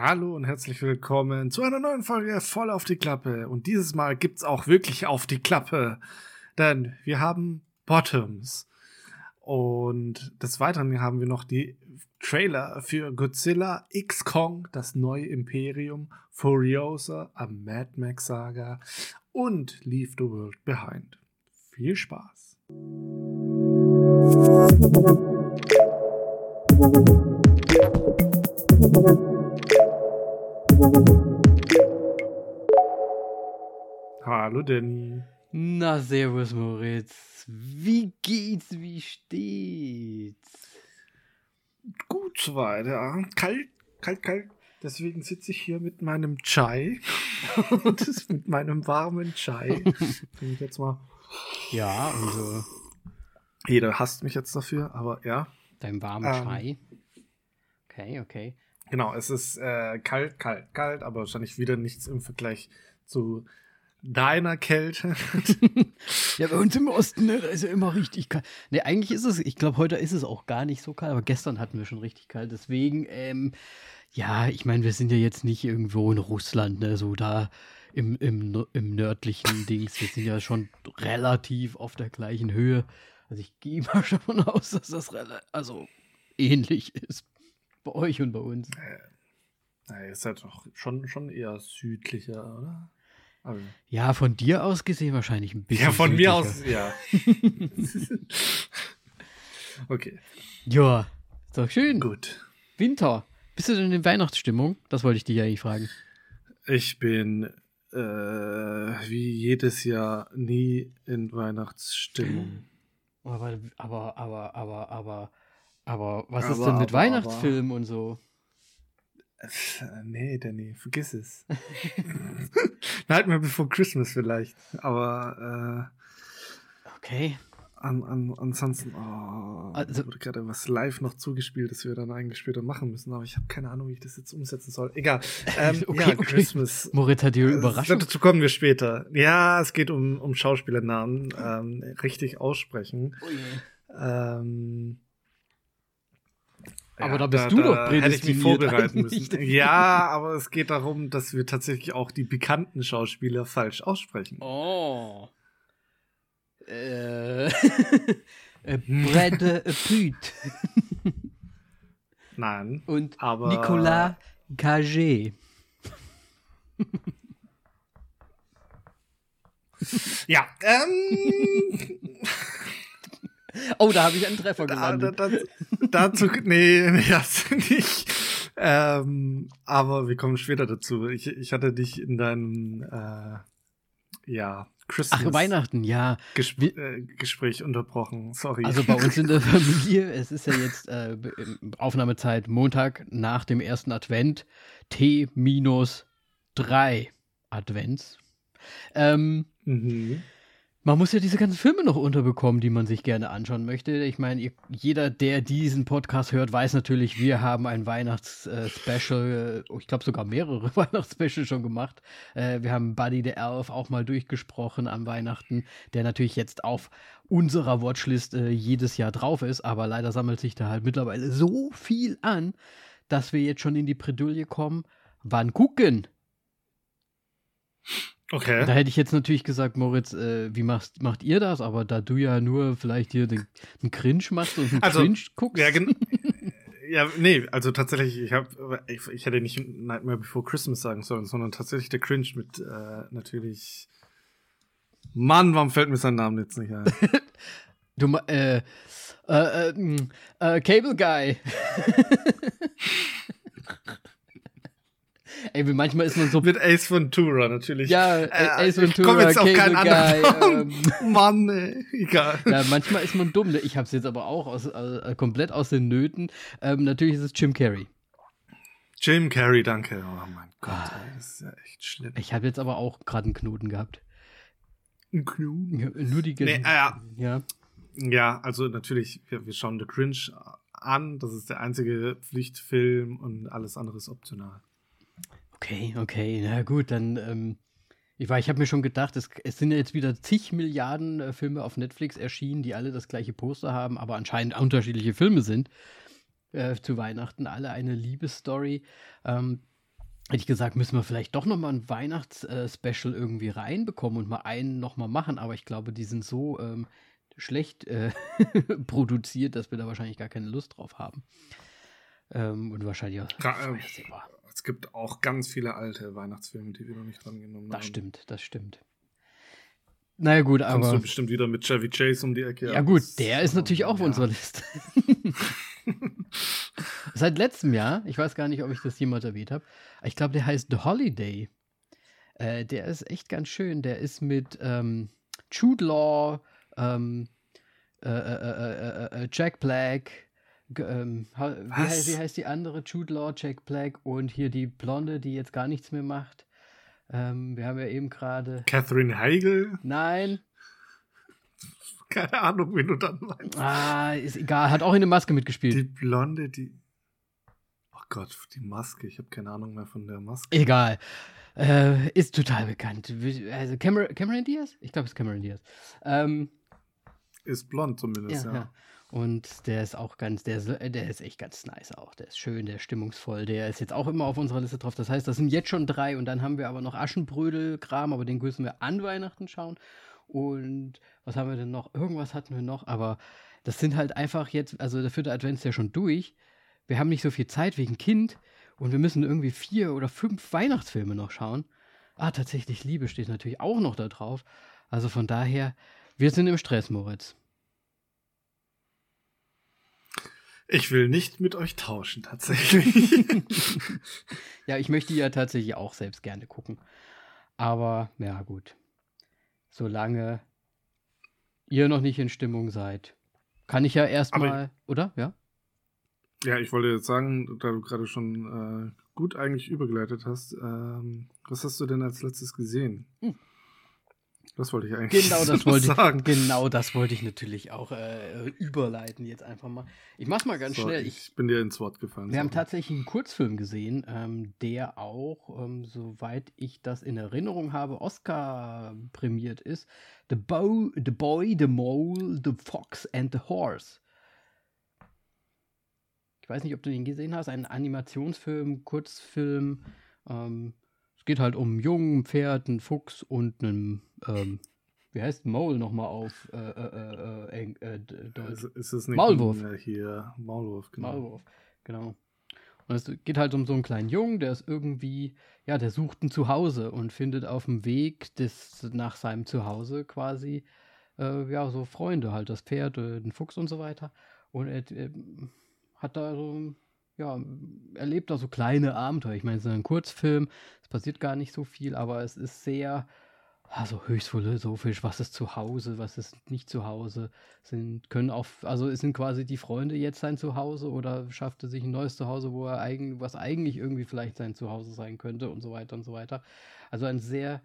Hallo und herzlich willkommen zu einer neuen Folge voll auf die Klappe. Und dieses Mal gibt's auch wirklich auf die Klappe, denn wir haben Bottoms. Und des Weiteren haben wir noch die Trailer für Godzilla X Kong, das neue Imperium, Furiosa, a Mad Max Saga und Leave the World Behind. Viel Spaß! Hallo Danny. Na, servus Moritz. Wie geht's, wie steht's? Gut soweit, ja. Kalt, kalt, kalt. Deswegen sitze ich hier mit meinem Chai. das mit meinem warmen Chai. Bin ich jetzt mal. Ja, also. Jeder hasst mich jetzt dafür, aber ja. Dein warmen Ähm. Chai. Okay, okay. Genau, es ist äh, kalt, kalt, kalt, aber wahrscheinlich wieder nichts im Vergleich zu deiner Kälte. Ja, bei uns im Osten, ne, da ist ja immer richtig kalt. Ne, eigentlich ist es, ich glaube, heute ist es auch gar nicht so kalt, aber gestern hatten wir schon richtig kalt. Deswegen, ähm, ja, ich meine, wir sind ja jetzt nicht irgendwo in Russland, ne, so da im, im, im nördlichen Dings. Wir sind ja schon relativ auf der gleichen Höhe. Also ich gehe mal schon von aus, dass das also ähnlich ist. Bei euch und bei uns. Na, ihr seid doch schon, schon eher südlicher, oder? Also, Ja, von dir aus gesehen wahrscheinlich ein bisschen. ja, von mir südlicher. aus, ja. okay, Ja, ist doch schön. gut. Winter. Bist du denn in Weihnachtsstimmung? Das wollte ich dich eigentlich fragen. Ich bin äh, wie jedes Jahr nie in Weihnachtsstimmung. Aber, aber, aber, aber, aber, aber, was ist Aber, denn mit aber, Weihnachtsfilmen und so? Nee, Danny, vergiss es. Nightmare Before Christmas vielleicht, aber Okay. äh, an, an, ansonsten, oh, Also- wurde gerade was live noch zugespielt, das wir dann eigentlich später machen müssen, aber ich habe keine Ahnung, wie ich das jetzt umsetzen soll. Egal. Ähm, Okay, ja, okay. Christmas. Moritz hat dir Äh, Überraschung. Dazu kommen wir später. Ja, es geht um, um Schauspielernamen, ähm, richtig aussprechen. Oh je. Ähm, Aber da bist du doch Hätte ich mich prädestiniert vorbereiten müssen. Ja, aber es geht darum, dass wir tatsächlich auch die bekannten Schauspieler falsch aussprechen. Oh. Äh. äh, Brad äh, Pitt Nein. und Aber- Nicolas Cage. Ja, ähm, Oh, da habe ich einen Treffer da, da, da, dazu, nee, nee, das nicht. Ähm, aber wir kommen später dazu. Ich, ich hatte dich in deinem, äh, ja, Christmas Ach, Weihnachten, ja. Gesp äh, Gespräch unterbrochen. Sorry. Also bei uns in der Familie, es ist ja jetzt äh, Aufnahmezeit Montag nach dem ersten Advent, T minus drei Advents. Ähm, mhm. Man muss ja diese ganzen Filme noch unterbekommen, die man sich gerne anschauen möchte. Ich meine, jeder, der diesen Podcast hört, weiß natürlich, wir haben ein Weihnachts-Special, äh, ich glaube sogar mehrere Weihnachtsspecials schon gemacht. Äh, wir haben Buddy the Elf auch mal durchgesprochen am Weihnachten, der natürlich jetzt auf unserer Watchlist äh, jedes Jahr drauf ist, aber leider sammelt sich da halt mittlerweile so viel an, dass wir jetzt schon in die Bredouille kommen. Wann gucken? Okay. Da hätte ich jetzt natürlich gesagt, Moritz, äh, wie machst, macht ihr das? Aber da du ja nur vielleicht hier den, den Cringe machst und einen Also, Cringe guckst. Ja, gen ja, nee, also tatsächlich, ich habe, ich, ich hätte nicht Nightmare Before Christmas sagen sollen, sondern tatsächlich der Cringe mit äh, natürlich. Mann, warum fällt mir sein Name jetzt nicht ein? Du, äh, äh, äh, mh, äh, Cable Guy. Ey, wie manchmal ist man so. mit Ace Ventura natürlich. Ja, äh, Ace ich komm Ventura, jetzt auf keinen anderen Guy, Namen. Mann, ey, egal. Ja, manchmal ist man dumm. Ne? Ich hab's jetzt aber auch aus, äh, komplett aus den Nöten. Ähm, natürlich ist es Jim Carrey. Jim Carrey, danke. Oh mein Gott, Ah. ey, das ist ja echt schlimm. Ich habe jetzt aber auch gerade einen Knoten gehabt. Ein Knu. Ja, Nur die. Nee, äh, ja. ja. Ja, also natürlich, wir, wir schauen The Cringe an. Das ist der einzige Pflichtfilm und alles andere ist optional. Okay, okay, na gut, dann, ähm, ich war, ich habe mir schon gedacht, es, es sind ja jetzt wieder zig Milliarden äh, Filme auf Netflix erschienen, die alle das gleiche Poster haben, aber anscheinend unterschiedliche Filme sind. Äh, zu Weihnachten alle eine Liebesstory. Ähm, hätte ich gesagt, müssen wir vielleicht doch nochmal ein Weihnachts-Special äh, irgendwie reinbekommen und mal einen nochmal machen, aber ich glaube, die sind so ähm, schlecht äh, produziert, dass wir da wahrscheinlich gar keine Lust drauf haben. Ähm, und wahrscheinlich auch. Äh, es gibt auch ganz viele alte Weihnachtsfilme, die wir noch nicht dran genommen haben. Das stimmt, das stimmt. Naja, gut, aber. Kommst du bestimmt wieder mit Chevy Chase um die Ecke. Ja, gut, der ist natürlich auch auf ja. unserer Liste. Seit letztem Jahr, ich weiß gar nicht, ob ich das jemals erwähnt habe, ich glaube, der heißt The Holiday. Äh, der ist echt ganz schön. Der ist mit ähm, Jude Law, ähm, äh, äh, Jack Black, ähm, wie, heißt, wie, heißt die andere? Jude Law, Jack Black und hier die Blonde, die jetzt gar nichts mehr macht. Ähm, wir haben ja eben gerade. Catherine Heigl? Nein. Keine Ahnung, wen du dann meinst. Ah, ist egal. Hat auch in der Maske mitgespielt. Die Blonde, die. Oh Gott, die Maske. Ich habe keine Ahnung mehr von der Maske. Egal. Äh, ist total bekannt. Also Cameron, Cameron Diaz? Ich glaube, es ist Cameron Diaz. Ähm, ist blond zumindest, ja. ja. ja. Und der ist auch ganz, der ist, der ist echt ganz nice auch. Der ist schön, der ist stimmungsvoll. Der ist jetzt auch immer auf unserer Liste drauf. Das heißt, das sind jetzt schon drei und dann haben wir aber noch Aschenbrödel-Kram, aber den müssen wir an Weihnachten schauen. Und was haben wir denn noch? Irgendwas hatten wir noch, aber das sind halt einfach jetzt, also der vierte Advent ist ja schon durch. Wir haben nicht so viel Zeit wegen Kind und wir müssen irgendwie vier oder fünf Weihnachtsfilme noch schauen. Ah, tatsächlich, Liebe steht natürlich auch noch da drauf. Also von daher, wir sind im Stress, Moritz. Ich will nicht mit euch tauschen, tatsächlich. ja, ich möchte ja tatsächlich auch selbst gerne gucken. Aber, ja, gut. Solange ihr noch nicht in Stimmung seid, kann ich ja erstmal, oder? Ja? Ja, ich wollte jetzt sagen, da du gerade schon äh, gut eigentlich übergeleitet hast, ähm, was hast du denn als letztes gesehen? Hm. Das wollte ich eigentlich genau das wollte sagen. Ich, genau das wollte ich natürlich auch äh, überleiten jetzt einfach mal. Ich mach's mal ganz so, schnell. Ich, ich, bin dir ins Wort gefallen. Wir sorry. haben tatsächlich einen Kurzfilm gesehen, ähm, der auch, ähm, soweit ich das in Erinnerung habe, Oscar prämiert ist. The, Bo the Boy, the Mole, the Fox and the Horse. Ich weiß nicht, ob du den gesehen hast. Ein Animationsfilm, Kurzfilm. Ähm, geht halt um einen Jungen, ein Pferd, einen Fuchs und einen, ähm, wie heißt Maul nochmal auf äh, äh, äh, äh Deutsch? Ist, ist nicht Maulwurf. Hier, Maulwurf, genau. Maulwurf, genau. Und es geht halt um so einen kleinen Jungen, der ist irgendwie, ja, der sucht ein Zuhause und findet auf dem Weg des, nach seinem Zuhause quasi, äh, ja, so Freunde, halt das Pferd, äh, den Fuchs und so weiter. Und er, er hat da so ja, erlebt da so kleine Abenteuer. Ich meine, es ist ein Kurzfilm, es passiert gar nicht so viel, aber es ist sehr, also höchst philosophisch, was ist zu Hause, was ist nicht zu Hause, sind, können auch, also sind quasi die Freunde jetzt sein Zuhause oder schafft er sich ein neues Zuhause, wo er eigentlich, was eigentlich irgendwie vielleicht sein Zuhause sein könnte und so weiter und so weiter. Also ein sehr,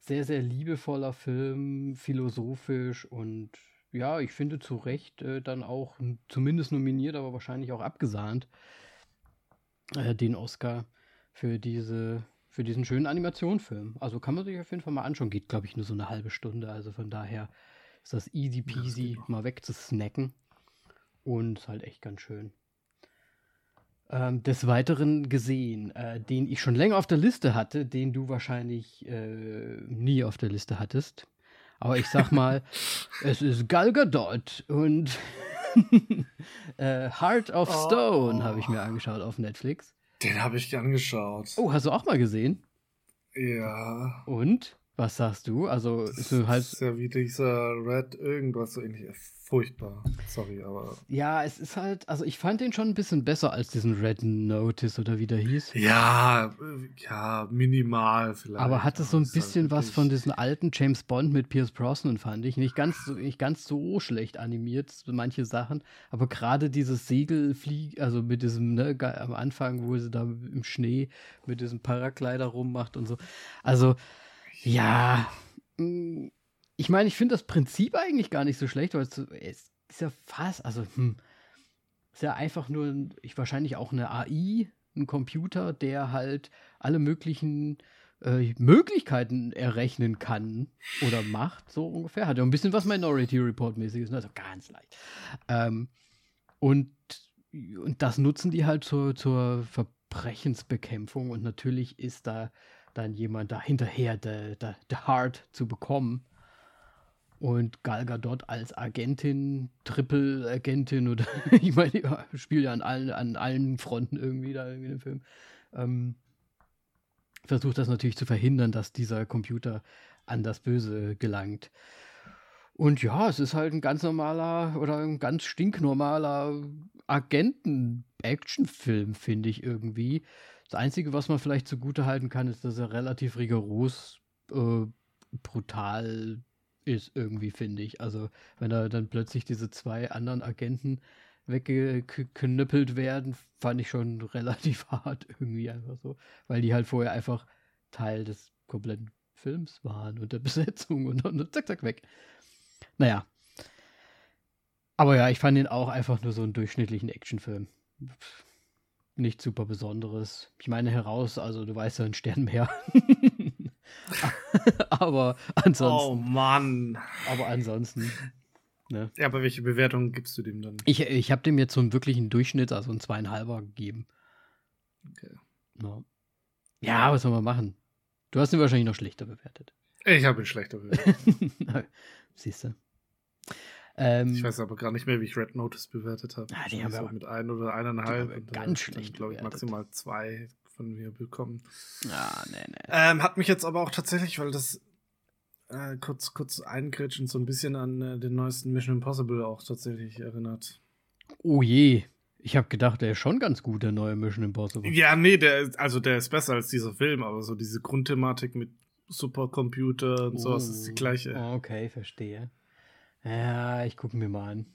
sehr, sehr liebevoller Film, philosophisch und ja, ich finde zu Recht äh, dann auch zumindest nominiert, aber wahrscheinlich auch abgesahnt, äh, den Oscar für diese für diesen schönen Animationsfilm. Also kann man sich auf jeden Fall mal anschauen. Geht, glaube ich, nur so eine halbe Stunde. Also von daher ist das easy peasy, das mal wegzusnacken. Und ist halt echt ganz schön. Ähm, des Weiteren gesehen, äh, den ich schon länger auf der Liste hatte, den du wahrscheinlich äh, nie auf der Liste hattest. Aber ich sag mal, es ist Gal Gadot und äh, Heart of oh. Stone habe ich mir angeschaut auf Netflix. Den habe ich angeschaut. Oh, hast du auch mal gesehen? Ja. Und? Was sagst du? Also, ist so halt. Das ist ja wie dieser Red irgendwas so ähnlich furchtbar. Sorry, aber. Ja, es ist halt, also ich fand den schon ein bisschen besser als diesen Red Notice oder wie der hieß. Ja, äh, ja, minimal vielleicht. Aber hatte so ein halt bisschen was von diesem alten James Bond mit Pierce Brosnan, fand ich. Nicht ganz, nicht ganz so schlecht animiert, manche Sachen. Aber gerade dieses Segelflieg, also mit diesem, ne, am Anfang, wo sie da im Schnee mit diesem Paraglider rummacht und so. Also, ja. Mm, ich meine, ich finde das Prinzip eigentlich gar nicht so schlecht, weil es, ist ja fast, also, hm, ist ja einfach nur, ich wahrscheinlich auch eine AI, ein Computer, der halt alle möglichen äh, Möglichkeiten errechnen kann oder macht, so ungefähr. Hat ja ein bisschen was Minority Report-mäßiges, ne? also ganz leicht. Ähm, und, und das nutzen die halt zur, zur Ver Verbrechensbekämpfung und natürlich ist da dann jemand da hinterher, der, der, der Hard zu bekommen. Und Gal Gadot als Agentin, Triple-Agentin oder ich meine, ja, spielt ja an allen, an allen Fronten irgendwie da irgendwie im Film. Ähm, versucht das natürlich zu verhindern, dass dieser Computer an das Böse gelangt. Und ja, es ist halt ein ganz normaler oder ein ganz stinknormaler Agenten-Action-Film, finde ich irgendwie. Das Einzige, was man vielleicht zugute halten kann, ist, dass er relativ rigoros äh, brutal ist, irgendwie, finde ich. Also, wenn da dann plötzlich diese zwei anderen Agenten weggeknüppelt werden, fand ich schon relativ hart irgendwie einfach so. Weil die halt vorher einfach Teil des kompletten Films waren und der Besetzung und dann zack, zack, weg. Naja. Aber ja, ich fand ihn auch einfach nur so einen durchschnittlichen Actionfilm. Nicht super Besonderes. Ich meine heraus, also du weißt ja, ein Sternmeer. aber ansonsten. Oh Mann. Aber ansonsten. Ne? Ja, aber welche Bewertung gibst du dem dann? Ich, ich habe dem jetzt so einen wirklichen Durchschnitt, also einen zweieinhalber gegeben. Okay. Ja. ja, was soll man machen? Du hast ihn wahrscheinlich noch schlechter bewertet. Ich habe ihn schlechter bewertet. Siehst du. Ähm, ich weiß aber gar nicht mehr, wie ich Red Notice bewertet habe. Ah, die haben so mit ein oder eineinhalb. Ganz schlecht. glaube ich, maximal zwei von mir bekommen. Ah, nee, nee. Ähm, hat mich jetzt aber auch tatsächlich, weil das äh, kurz, kurz eingrätschend so ein bisschen an äh, den neuesten Mission Impossible auch tatsächlich erinnert. Oh je. Ich habe gedacht, der ist schon ganz gut, der neue Mission Impossible. Ja, nee, der also der ist besser als dieser Film, aber so diese Grundthematik mit Supercomputer und oh, sowas ist die gleiche. Okay, verstehe. Ja, ich gucke mir mal an.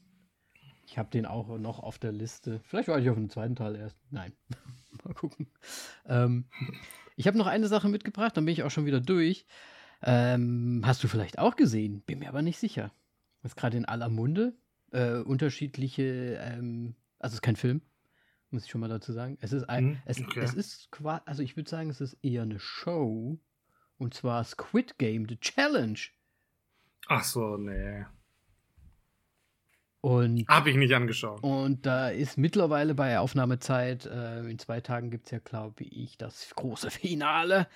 Ich habe den auch noch auf der Liste. Vielleicht war ich auf dem zweiten Teil erst. Nein. mal gucken. Ähm, ich habe noch eine Sache mitgebracht, dann bin ich auch schon wieder durch. Ähm, hast du vielleicht auch gesehen? Bin mir aber nicht sicher. Ist gerade in aller Munde. Äh, unterschiedliche, ähm, also es ist kein Film, muss ich schon mal dazu sagen. Es ist ein, hm, es, okay. es ist quasi, also ich würde sagen, es ist eher eine Show. Und zwar Squid Game, The Challenge. Ach so, nee. Und habe ich nicht angeschaut. Und da ist mittlerweile bei Aufnahmezeit, äh, in zwei Tagen gibt es ja, glaube ich, das große Finale.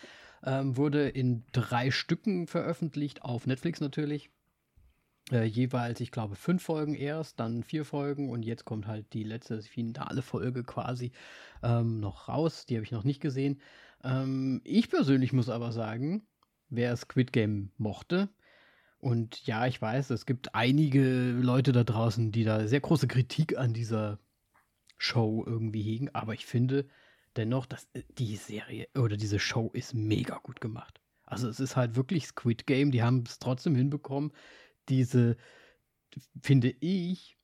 Ähm, wurde in drei Stücken veröffentlicht, auf Netflix natürlich. Äh, jeweils, ich glaube, fünf Folgen erst, dann vier Folgen und jetzt kommt halt die letzte finale Folge quasi ähm, noch raus. Die habe ich noch nicht gesehen. Ähm, ich persönlich muss aber sagen, wer Squid Game mochte, und ja, ich weiß, es gibt einige Leute da draußen, die da sehr große Kritik an dieser Show irgendwie hegen, aber ich finde dennoch, dass äh, die Serie oder diese Show ist mega gut gemacht. Also es ist halt wirklich Squid Game, die haben es trotzdem hinbekommen, diese, finde ich,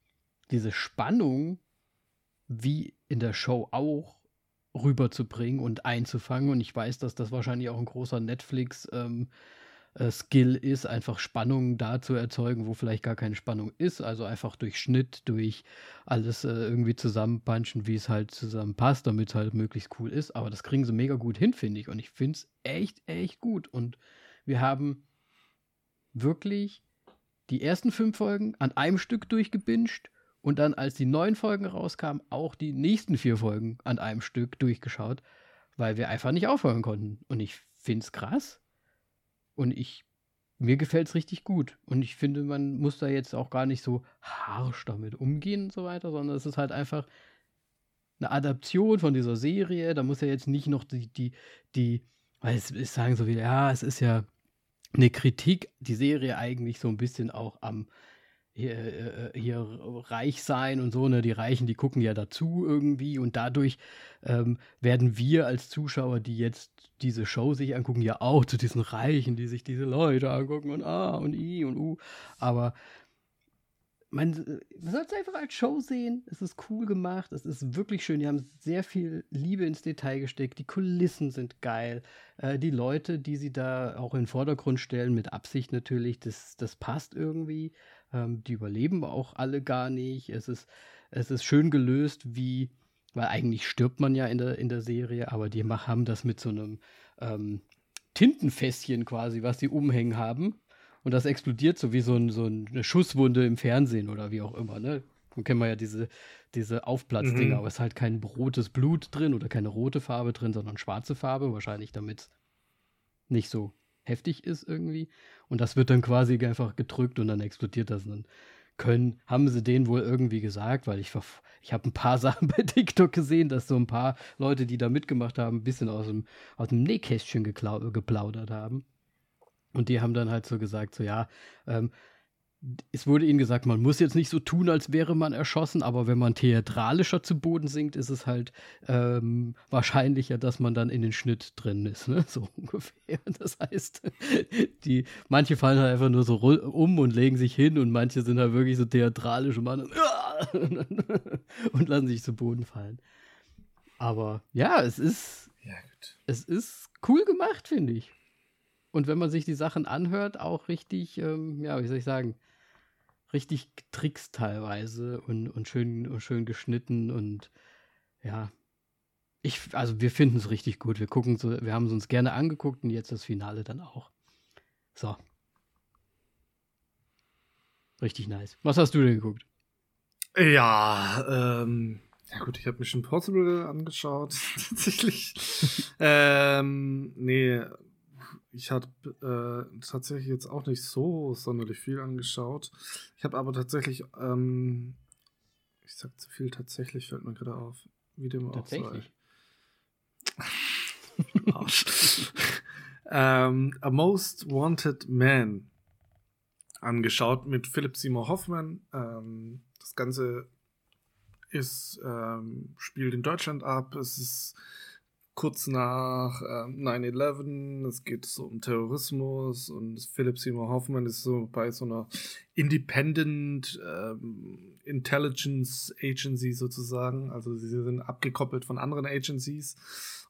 diese Spannung wie in der Show auch rüberzubringen und einzufangen. Und ich weiß, dass das wahrscheinlich auch ein großer Netflix ähm, äh, Skill ist, einfach Spannung da zu erzeugen, wo vielleicht gar keine Spannung ist. Also einfach durch Schnitt, durch alles äh, irgendwie zusammenpunchen, wie es halt zusammenpasst, damit es halt möglichst cool ist. Aber das kriegen sie mega gut hin, finde ich. Und ich finde es echt, echt gut. Und wir haben wirklich die ersten fünf Folgen an einem Stück durchgebinged und dann, als die neuen Folgen rauskamen, auch die nächsten vier Folgen an einem Stück durchgeschaut, weil wir einfach nicht aufhören konnten. Und ich finde es krass, und ich, mir gefällt es richtig gut. Und ich finde, man muss da jetzt auch gar nicht so harsch damit umgehen und so weiter, sondern es ist halt einfach eine Adaption von dieser Serie. Da muss ja jetzt nicht noch die, die, die, weil es, es sagen so wieder, ja, es ist ja eine Kritik, die Serie eigentlich so ein bisschen auch am hier, äh, äh, hier reich sein und so, ne? Die Reichen, die gucken ja dazu irgendwie und dadurch ähm, werden wir als Zuschauer, die jetzt diese Show sich angucken, ja auch zu diesen Reichen, die sich diese Leute angucken und ah und i und u. Aber man, man soll es einfach als Show sehen. Es ist cool gemacht, es ist wirklich schön. Die haben sehr viel Liebe ins Detail gesteckt. Die Kulissen sind geil. Äh, die Leute, die sie da auch in den Vordergrund stellen, mit Absicht natürlich, das, das passt irgendwie. Ähm, die überleben auch alle gar nicht. Es ist, es ist schön gelöst, wie, weil eigentlich stirbt man ja in der, in der Serie, aber die haben das mit so einem ähm, Tintenfässchen quasi, was sie umhängen haben. Und das explodiert so wie so, ein, so eine Schusswunde im Fernsehen oder wie auch immer, ne? Dann kennen wir ja diese, diese Aufplatzdinger, Mhm. aber es ist halt kein rotes Blut drin oder keine rote Farbe drin, sondern schwarze Farbe, wahrscheinlich damit nicht so heftig ist irgendwie. Und das wird dann quasi einfach gedrückt und dann explodiert das. Und dann können, haben sie denen wohl irgendwie gesagt, weil ich, ich habe ein paar Sachen bei TikTok gesehen, dass so ein paar Leute, die da mitgemacht haben, ein bisschen aus dem, aus dem Nähkästchen geplaudert haben. Und die haben dann halt so gesagt, so ja, ähm, es wurde ihnen gesagt, man muss jetzt nicht so tun, als wäre man erschossen, aber wenn man theatralischer zu Boden sinkt, ist es halt ähm, wahrscheinlicher, dass man dann in den Schnitt drin ist, ne? So ungefähr. Das heißt, die, manche fallen halt einfach nur so um und legen sich hin und manche sind halt wirklich so theatralisch und machen und lassen sich zu Boden fallen. Aber ja, es ist, Ja, es ist cool gemacht, finde ich. Und wenn man sich die Sachen anhört, auch richtig, ähm, ja, wie soll ich sagen, richtig getrickst teilweise und, und, schön, und schön geschnitten und ja. Ich, also wir finden es richtig gut. Wir gucken so, wir haben es uns gerne angeguckt und jetzt das Finale dann auch. So. Richtig nice. Was hast du denn geguckt? Ja, ähm, ja gut, ich habe Mission Possible angeschaut, tatsächlich. ähm, nee, ich habe äh, tatsächlich jetzt auch nicht so sonderlich viel angeschaut. Ich habe aber tatsächlich, ähm, ich sag zu viel tatsächlich, fällt mir gerade auf, wie dem auch sei. Arsch. ähm, A Most Wanted Man angeschaut mit Philip Seymour Hoffman. Ähm, das Ganze ist, ähm, spielt in Deutschland ab. Es ist kurz nach ähm, 9-11. Es geht so um Terrorismus und Philip Seymour Hoffman ist so bei so einer Independent ähm, Intelligence Agency sozusagen. Also sie sind abgekoppelt von anderen Agencies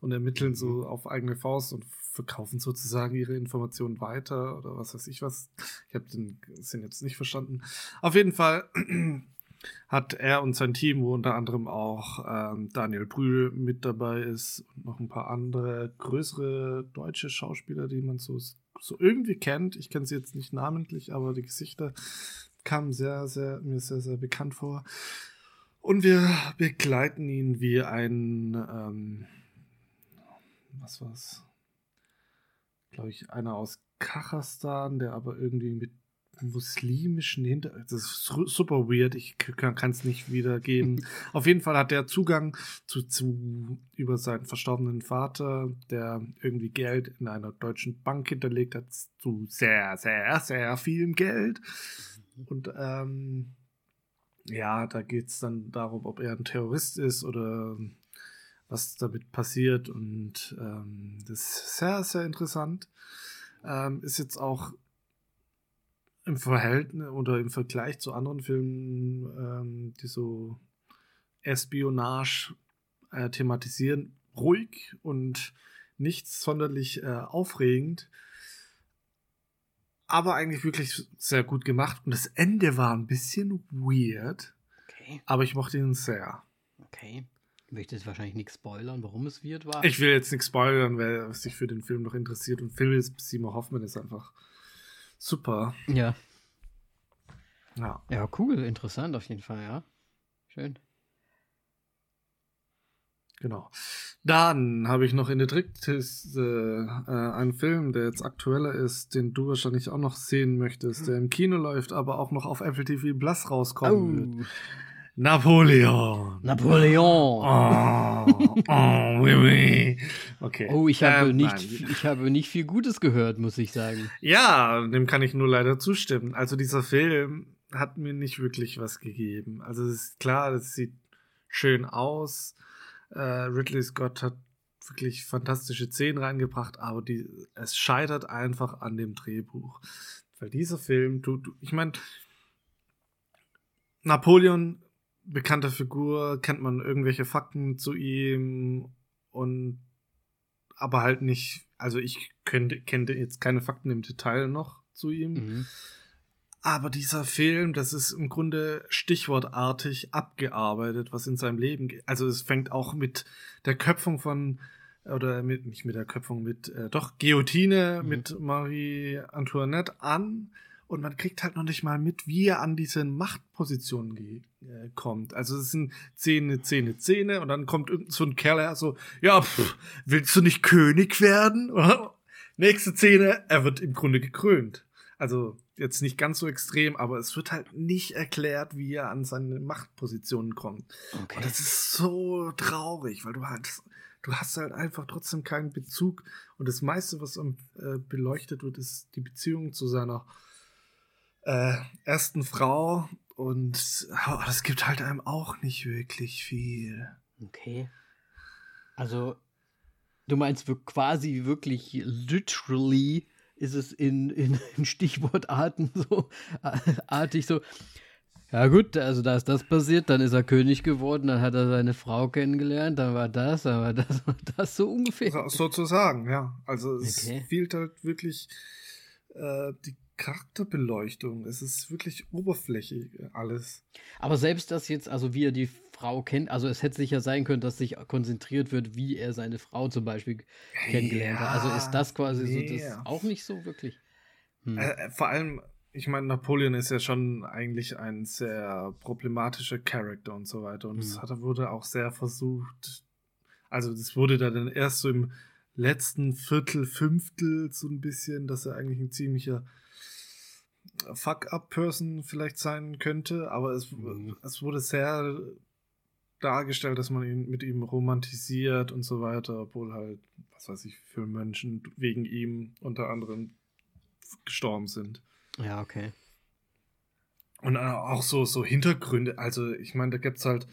und ermitteln so auf eigene Faust und verkaufen sozusagen ihre Informationen weiter oder was weiß ich was. Ich habe den Sinn jetzt nicht verstanden. Auf jeden Fall hat er und sein Team, wo unter anderem auch ähm, Daniel Brühl mit dabei ist und noch ein paar andere größere deutsche Schauspieler, die man so, so irgendwie kennt. Ich kenne sie jetzt nicht namentlich, aber die Gesichter kamen sehr, sehr, mir sehr, sehr bekannt vor. Und wir begleiten ihn wie ein, ähm, was war's? Glaube ich, einer aus Kasachstan, der aber irgendwie mit muslimischen Hintergrund. Das ist su- super weird. Ich kann es nicht wiedergeben. Auf jeden Fall hat er Zugang zu, zu über seinen verstorbenen Vater, der irgendwie Geld in einer deutschen Bank hinterlegt hat, zu sehr, sehr, sehr viel Geld. Und ähm, ja, da geht es dann darum, ob er ein Terrorist ist oder was damit passiert. Und ähm, das ist sehr, sehr interessant. Ähm, ist jetzt auch im Verhältnis oder im Vergleich zu anderen Filmen, ähm, die so Espionage äh, thematisieren, ruhig und nicht sonderlich äh, aufregend, aber eigentlich wirklich sehr gut gemacht. Und das Ende war ein bisschen weird, Okay, aber ich mochte ihn sehr. okay. Du möchtest wahrscheinlich nichts spoilern, warum es wird war. Ich will jetzt nichts spoilern, wer sich für den Film noch interessiert. Und Phil Seymour Hoffman ist einfach super. ja. Ja. Ja, cool, interessant auf jeden Fall, ja. Schön. Genau. Dann habe ich noch in der Trickliste äh, einen Film, der jetzt aktueller ist, den du wahrscheinlich auch noch sehen möchtest, der im Kino läuft, aber auch noch auf Apple TV Plus rauskommen wird. Napoleon. Napoleon. Oh, oh, oui, oui. Okay. Oh, ich habe, Ähm, nicht, nein. ich habe nicht viel Gutes gehört, muss ich sagen. Ja, dem kann ich nur leider zustimmen. Also dieser Film hat mir nicht wirklich was gegeben. Also es ist klar, das sieht schön aus. Äh, Ridley Scott hat wirklich fantastische Szenen reingebracht, aber die, es scheitert einfach an dem Drehbuch. Weil dieser Film, du, du ich meine, Napoleon, bekannte Figur, kennt man irgendwelche Fakten zu ihm und aber halt nicht, also ich könnte, kenne jetzt keine Fakten im Detail noch zu ihm. Mhm. Aber dieser Film, das ist im Grunde stichwortartig abgearbeitet, was in seinem Leben geht. Also es fängt auch mit der Köpfung von, oder mit, nicht mit der Köpfung, mit, äh, doch, Guillotine Mhm. mit Marie Antoinette an und man kriegt halt noch nicht mal mit, wie er an diese Machtposition äh, kommt. Also es sind Zähne, Zähne, Zähne und dann kommt irgend so ein Kerl her so, ja, pff, willst du nicht König werden? Nächste Szene, er wird im Grunde gekrönt. Also jetzt nicht ganz so extrem, aber es wird halt nicht erklärt, wie er an seine Machtpositionen kommt. Okay. Und das ist so traurig, weil du halt, du hast halt einfach trotzdem keinen Bezug. Und das meiste, was äh, beleuchtet wird, ist die Beziehung zu seiner äh, ersten Frau. Und oh, das gibt halt einem auch nicht wirklich viel. Okay. Also, du meinst quasi wirklich literally ist es in, in, in Stichwortarten so artig so. Ja gut, also da ist das passiert, dann ist er König geworden, dann hat er seine Frau kennengelernt, dann war das, dann war das, das so ungefähr. So, sozusagen, ja. Also es okay. fehlt halt wirklich äh, die Charakterbeleuchtung. Es ist wirklich oberflächig alles. Aber selbst das jetzt, also wie er die Frau kennt, also es hätte sicher sein können, dass sich konzentriert wird, wie er seine Frau zum Beispiel kennengelernt ja, hat. Also ist das quasi nee. so das auch nicht so wirklich. Hm. Äh, äh, vor allem, ich meine, Napoleon ist ja schon eigentlich ein sehr problematischer Charakter und so weiter. Und es hm. wurde auch sehr versucht, also das wurde dann erst so im letzten Viertel, Fünftel so ein bisschen, dass er eigentlich ein ziemlicher Fuck-up-Person vielleicht sein könnte, aber es, mhm. es wurde sehr dargestellt, dass man ihn mit ihm romantisiert und so weiter, obwohl halt, was weiß ich, für Menschen wegen ihm unter anderem gestorben sind. Ja, okay. Und äh, auch so, so Hintergründe, also ich meine, da gibt's halt,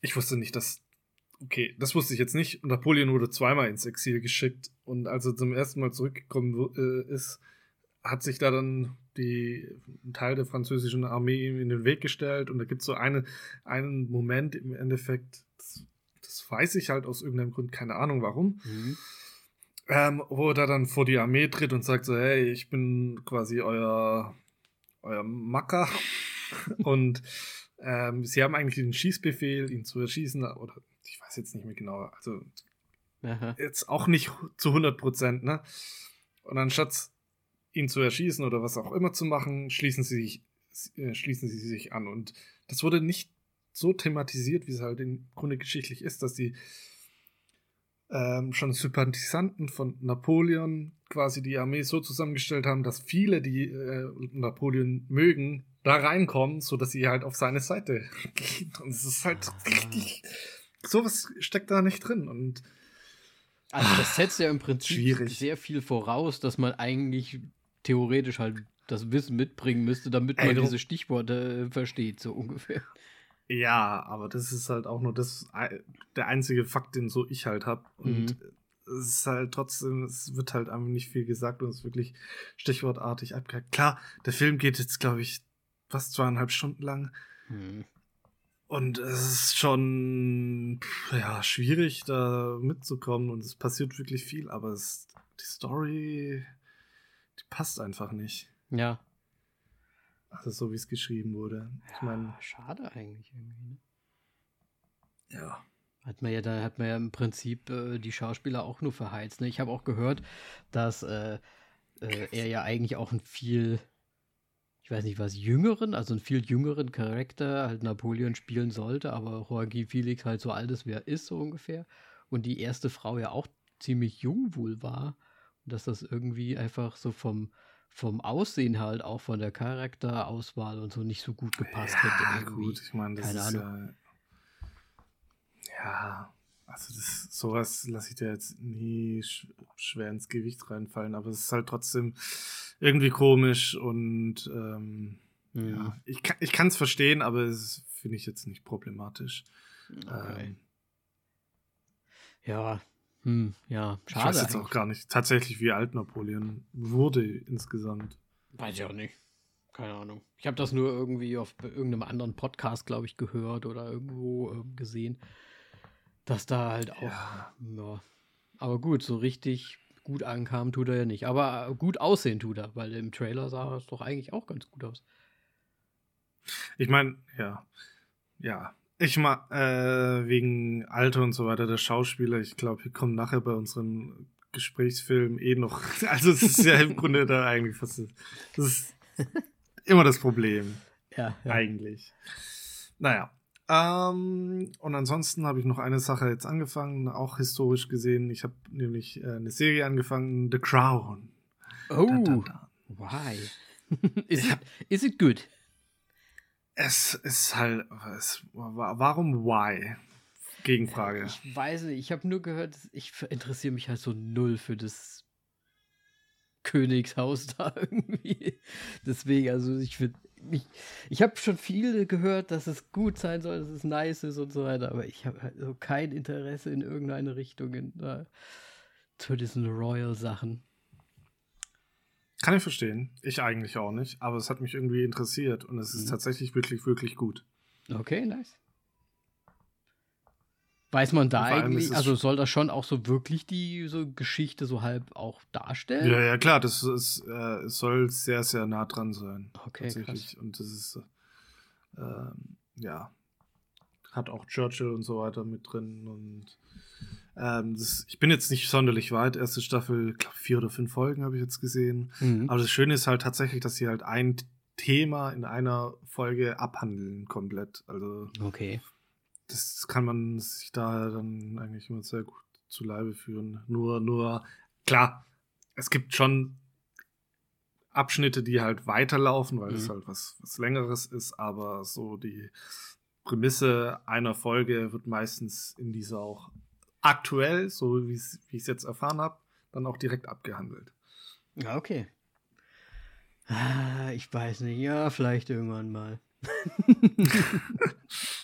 ich wusste nicht, dass, okay, das wusste ich jetzt nicht, Napoleon wurde zweimal ins Exil geschickt und als er zum ersten Mal zurückgekommen äh, ist, hat sich da dann die ein Teil der französischen Armee ihm in den Weg gestellt und da gibt es so eine, einen Moment im Endeffekt, das, das, weiß ich halt aus irgendeinem Grund, keine Ahnung warum, mhm. ähm, wo er dann vor die Armee tritt und sagt so, hey, ich bin quasi euer, euer Macker und ähm, sie haben eigentlich den Schießbefehl, ihn zu erschießen oder ich weiß jetzt nicht mehr genau, also Aha. jetzt auch nicht zu 100 Prozent, ne? Und anstatt ihn zu erschießen oder was auch immer zu machen, schließen sie sich, äh, schließen sie sich an. Und das wurde nicht so thematisiert, wie es halt im Grunde geschichtlich ist, dass die ähm, schon Sympathisanten von Napoleon quasi die Armee so zusammengestellt haben, dass viele, die äh, Napoleon mögen, da reinkommen, so dass sie halt auf seine Seite gehen. Und es ist halt richtig, sowas steckt da nicht drin. Und also das setzt ja im Prinzip schwierig. sehr viel voraus, dass man eigentlich theoretisch halt das Wissen mitbringen müsste, damit man Ey, diese Stichworte äh, versteht, so ungefähr. Ja, aber das ist halt auch nur das der einzige Fakt, den so ich halt habe. Und mhm. es ist halt trotzdem, es wird halt einfach nicht viel gesagt und es ist wirklich stichwortartig abgehakt. Klar, der Film geht jetzt, glaube ich, fast zweieinhalb Stunden lang. Mhm. Und es ist schon ja, schwierig, da mitzukommen und es passiert wirklich viel, aber es, die Story passt einfach nicht. Ja. Also so wie es geschrieben wurde. Ich meine, schade eigentlich irgendwie. Ne? Ja. Hat man ja da hat man ja im Prinzip äh, die Schauspieler auch nur verheizt. Ne? Ich habe auch gehört, dass äh, äh, er ja eigentlich auch ein viel, ich weiß nicht was, jüngeren, also einen viel jüngeren Charakter, halt Napoleon spielen sollte, aber Joaquin Felix halt so alt ist, wie er ist, so ungefähr. Und die erste Frau ja auch ziemlich jung wohl war dass das irgendwie einfach so vom, vom Aussehen halt, auch von der Charakterauswahl und so nicht so gut gepasst ja, hätte. Irgendwie. gut, ich meine, das Keine ist Ahnung. ja, ja, also das, sowas lasse ich dir jetzt nie sch schwer ins Gewicht reinfallen, aber es ist halt trotzdem irgendwie komisch und ähm, mhm. ja, ich, ich kann es verstehen, aber es finde ich jetzt nicht problematisch. Okay. Ähm, ja, hm, ja, schade. Ich weiß jetzt eigentlich. auch gar nicht tatsächlich, wie alt Napoleon wurde insgesamt. Weiß ich auch nicht. Keine Ahnung. Ich habe das nur irgendwie auf irgendeinem anderen Podcast, glaube ich, gehört oder irgendwo äh, gesehen, dass da halt auch. Ja. ja. Aber gut, so richtig gut ankam tut er ja nicht. Aber gut aussehen tut er, weil im Trailer sah es doch eigentlich auch ganz gut aus. Ich meine, ja. Ja, ich mag äh, wegen Alter und so weiter der Schauspieler. Ich glaube, wir kommen nachher bei unseren Gesprächsfilmen eh noch. Also es ist ja im Grunde da eigentlich fast. Das ist immer das Problem. Ja, ja. Eigentlich. Naja. Ähm, und ansonsten habe ich noch eine Sache jetzt angefangen, auch historisch gesehen. Ich habe nämlich äh, eine Serie angefangen, The Crown. Oh, Da, da, da. why? is, it, is it good? Es ist halt, es, wa- warum why? Gegenfrage. Ich weiß nicht, ich habe nur gehört, ich interessiere mich halt so null für das Königshaus da irgendwie. Deswegen, also ich finde, ich, ich habe schon viel gehört, dass es gut sein soll, dass es nice ist und so weiter, aber ich habe halt so kein Interesse in irgendeine Richtung in, äh, zu diesen Royal-Sachen. Kann ich verstehen. Ich eigentlich auch nicht, aber es hat mich irgendwie interessiert und es ist Mhm. tatsächlich wirklich, wirklich gut. Okay, nice. Weiß man da eigentlich, also soll das schon auch so wirklich die so Geschichte so halb auch darstellen? Ja, ja, klar, das ist, äh, es soll sehr, sehr nah dran sein. Okay, krass. tatsächlich. Und das ist, äh, ja, hat auch Churchill und so weiter mit drin. Und ähm, das, ich bin jetzt nicht sonderlich weit. Erste Staffel, ich glaube, vier oder fünf Folgen habe ich jetzt gesehen. Mhm. Aber das Schöne ist halt tatsächlich, dass sie halt ein Thema in einer Folge abhandeln komplett. Also Okay. das kann man sich da dann eigentlich immer sehr gut zu Leibe führen. Nur, nur, klar, es gibt schon Abschnitte, die halt weiterlaufen, weil es Mhm. halt was, was Längeres ist, aber so die Prämisse einer Folge wird meistens in dieser auch aktuell, so wie es- ich es jetzt erfahren habe, dann auch direkt abgehandelt. Ja, okay. Ah, ich weiß nicht. Ja, vielleicht irgendwann mal.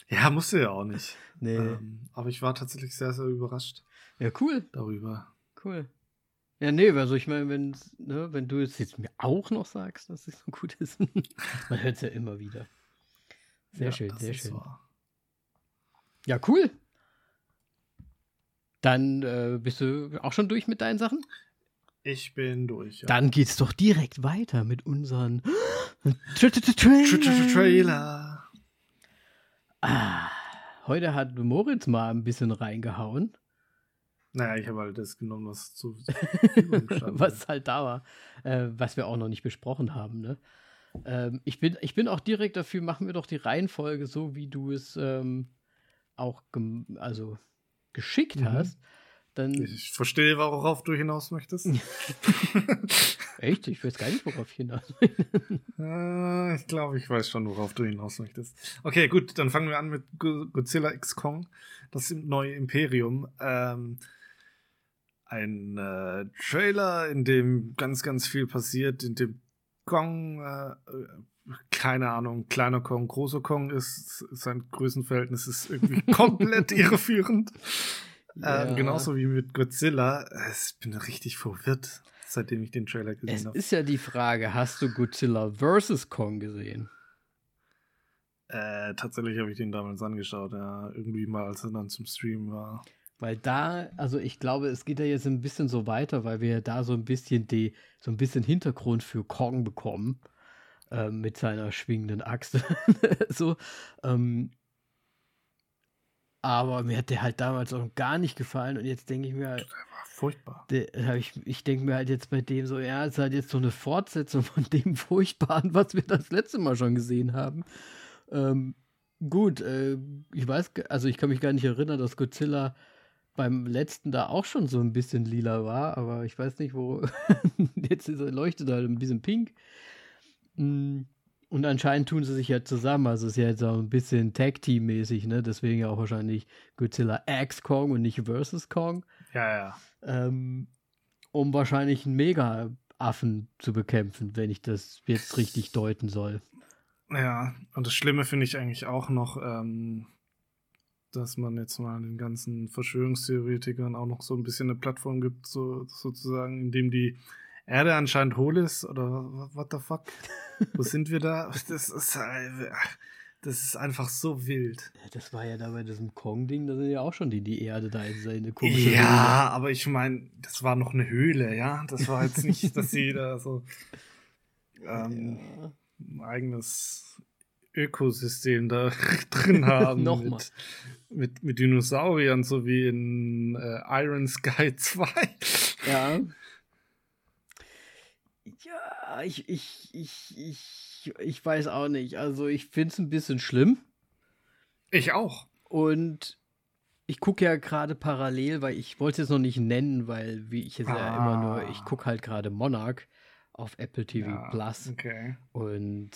Ja, musste ja auch nicht. Nee. Ähm, aber ich war tatsächlich sehr, sehr überrascht ja, cool. darüber. Cool. Ja, nee, also ich meine, wenn, ne, wenn du jetzt, jetzt mir auch noch sagst, dass es so gut ist, man hört es ja immer wieder. Sehr Ja, schön, sehr schön. wahr. Ja, cool. Dann äh, bist du auch schon durch mit deinen Sachen? Ich bin durch. Ja. Dann geht's doch direkt weiter mit unseren Tra- tra- tra- Trailer. Ah, heute hat Moritz mal ein bisschen reingehauen, Naja, ich habe halt das genommen, was zu stand. was halt da war, äh, was wir auch noch nicht besprochen haben. Ne? Ähm, ich, bin, ich bin auch direkt dafür, machen wir doch die Reihenfolge so, wie du es ähm, auch also geschickt Mhm. hast. Dann, Ich verstehe, worauf du hinaus möchtest. echt, ich weiß gar nicht, worauf ich hinaus Äh, ich glaube, ich weiß schon, worauf du hinaus möchtest. Okay, gut, dann fangen wir an mit Go- Godzilla X Kong, das neue Imperium. Ähm, ein äh, Trailer, in dem ganz, ganz viel passiert, in dem Kong, äh, äh, keine Ahnung, kleiner Kong, großer Kong ist, sein Größenverhältnis ist irgendwie komplett irreführend. Ja. Ähm, genauso wie mit Godzilla. Ich bin richtig verwirrt, seitdem ich den Trailer Es gesehen habe. ist ja die Frage, hast du Godzilla vs. Kong gesehen? Äh, tatsächlich habe ich den damals angeschaut, ja. Irgendwie mal, als er dann zum Stream war. Weil da, also ich glaube, es geht ja jetzt ein bisschen so weiter, weil wir ja da so ein bisschen die, so ein bisschen Hintergrund für Kong bekommen. Ähm, mit seiner schwingenden Axt. so. Ähm, aber mir hat der halt damals auch gar nicht gefallen und jetzt denke ich mir halt, furchtbar. der, ich, ich denke mir halt jetzt bei dem so, ja, es ist halt jetzt so eine Fortsetzung von dem Furchtbaren, was wir das letzte Mal schon gesehen haben. Ähm, gut, äh, ich weiß, also ich kann mich gar nicht erinnern, dass Godzilla beim letzten da auch schon so ein bisschen lila war, aber ich weiß nicht, wo. jetzt ist er, leuchtet halt ein bisschen pink. Mm, Und anscheinend tun sie sich ja zusammen, also es ist ja jetzt auch ein bisschen Tag-Team-mäßig, ne? Deswegen ja auch wahrscheinlich Godzilla X Kong und nicht Versus Kong Ja, ja. ähm, um wahrscheinlich einen Mega-Affen zu bekämpfen, wenn ich das jetzt richtig deuten soll. Ja, und das Schlimme finde ich eigentlich auch noch, ähm, dass man jetzt mal den ganzen Verschwörungstheoretikern auch noch so ein bisschen eine Plattform gibt, so, sozusagen, in dem die Erde anscheinend hohl ist, oder what the fuck? Wo sind wir da? Das ist, äh, das ist einfach so wild. Das war ja da bei diesem Kong-Ding, da sind ja auch schon die, die Erde da in seine komische Ja, aber ich meine, das war noch eine Höhle, ja. Das war jetzt nicht, dass sie da so ähm, Ja. ein eigenes Ökosystem da drin haben. Nochmal. mit, mit, mit Dinosauriern, so wie in äh, Iron Sky 2. Ja. Ja, ich, ich, ich, ich, ich weiß auch nicht. Also ich finde es ein bisschen schlimm. Ich auch. Und ich gucke ja gerade parallel, weil ich wollte es noch nicht nennen, weil wie ich es ah. ja immer nur, ich gucke halt gerade Monarch auf Apple TV ja, Plus. Okay. Und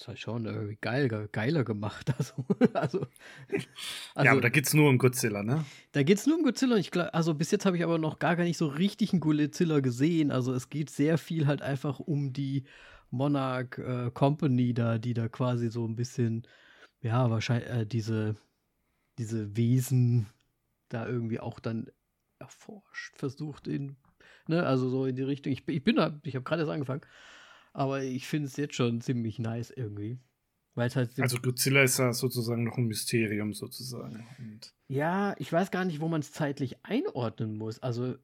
ist halt schon irgendwie geil, geiler gemacht. Also, also, also, ja, aber da geht es nur um Godzilla, ne? Da geht es nur um Godzilla. Ich glaub, also bis jetzt habe ich aber noch gar, gar nicht so richtig einen Godzilla gesehen. Also es geht sehr viel halt einfach um die Monarch äh, Company da, die da quasi so ein bisschen, ja, wahrscheinlich äh, diese, diese Wesen da irgendwie auch dann erforscht, versucht in, ne, also so in die Richtung. Ich, ich bin da, ich habe gerade erst angefangen. Aber ich finde es jetzt schon ziemlich nice irgendwie. Weil's halt also Godzilla ist ja sozusagen noch ein Mysterium sozusagen. Und ja, ich weiß gar nicht, wo man es zeitlich einordnen muss. Also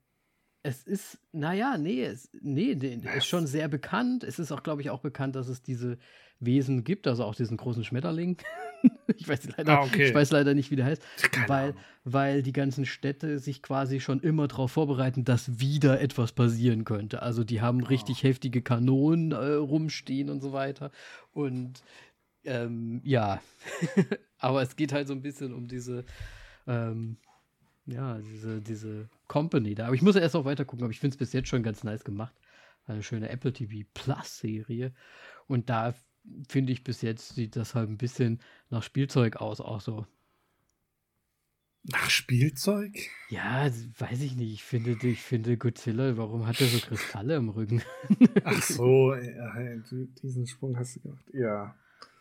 es ist, naja, nee, es, nee, nee, ist schon sehr bekannt. Es ist auch, glaube ich, auch bekannt, dass es diese Wesen gibt, also auch diesen großen Schmetterling. ich, weiß leider, ah, okay. ich weiß leider nicht, wie der heißt. weil, weil die ganzen Städte sich quasi schon immer darauf vorbereiten, dass wieder etwas passieren könnte. Also die haben oh. richtig heftige Kanonen äh, rumstehen und so weiter. Und ähm, ja, aber es geht halt so ein bisschen um diese, ähm, ja, diese, diese Company da. Aber ich muss ja erst auch weiter gucken, aber ich finde es bis jetzt schon ganz nice gemacht. Eine schöne Apple TV Plus Serie. Und da finde ich bis jetzt sieht das halt ein bisschen nach Spielzeug aus, auch so. Nach Spielzeug? Ja, weiß ich nicht. Ich finde, ich finde Godzilla, warum hat er so Kristalle im Rücken? Ach so, ja, diesen Sprung hast du gemacht. Ja.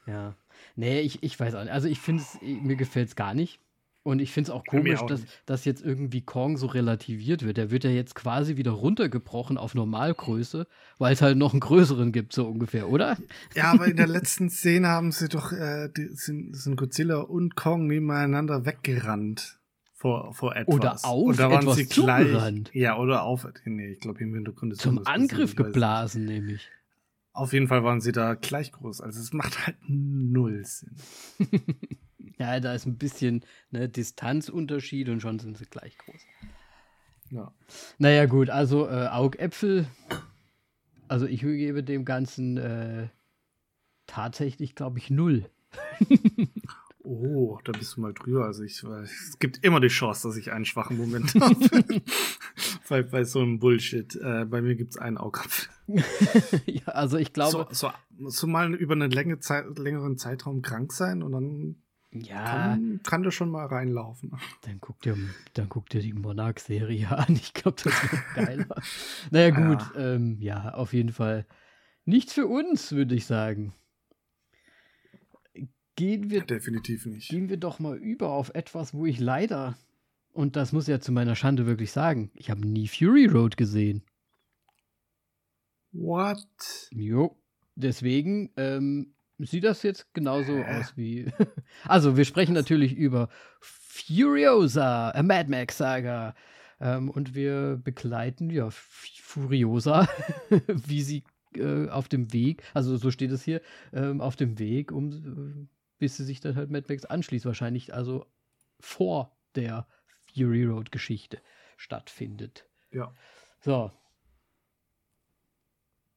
Ja. Nee, ich, ich weiß auch nicht. Also ich finde es, mir gefällt es gar nicht. Und ich finde es auch komisch, auch dass, dass jetzt irgendwie Kong so relativiert wird. Der wird ja jetzt quasi wieder runtergebrochen auf Normalgröße, weil es halt noch einen größeren gibt, so ungefähr, oder? Ja, aber in der letzten Szene haben sie doch, äh, die, sind, sind Godzilla und Kong nebeneinander weggerannt vor, vor etwas. Oder auf und da waren etwas sie gleich, zugerannt. Ja, oder auf. Nee, ich glaube, im Hintergrund ist Zum Angriff geblasen, nämlich. Auf jeden Fall waren sie da gleich groß. Also es macht halt null Sinn. Ja, da ist ein bisschen ne, Distanzunterschied und schon sind sie gleich groß. Ja. Naja, gut, also äh, Augäpfel. Also ich gebe dem Ganzen äh, tatsächlich, glaube ich, null. oh, da bist du mal drüber. Also ich, es gibt immer die Chance, dass ich einen schwachen Moment habe. bei, bei so einem Bullshit. Äh, bei mir gibt es einen Augapfel. ja, also ich glaube. So, so, so mal über einen längere Zeit, längeren Zeitraum krank sein und dann ja. Kann, kann das schon mal reinlaufen. Dann guck dir, dann guck dir die Monarch-Serie an. Ich glaube, das wird geiler. naja, gut. Ja. Ähm, ja, auf jeden Fall. Nichts für uns, würde ich sagen. Gehen wir. Definitiv nicht. Gehen wir doch mal über auf etwas, wo ich leider. Und das muss ja zu meiner Schande wirklich sagen. Ich habe nie Fury Road gesehen. What? Jo. Deswegen ähm, Sieht das jetzt genauso äh. aus wie. also, wir sprechen natürlich über Furiosa, a Mad Max Saga. Ähm, und wir begleiten ja Furiosa, wie sie äh, auf dem Weg, also so steht es hier, ähm, auf dem Weg, um äh, bis sie sich dann halt Mad Max anschließt. Wahrscheinlich also vor der Fury Road Geschichte stattfindet. Ja. So,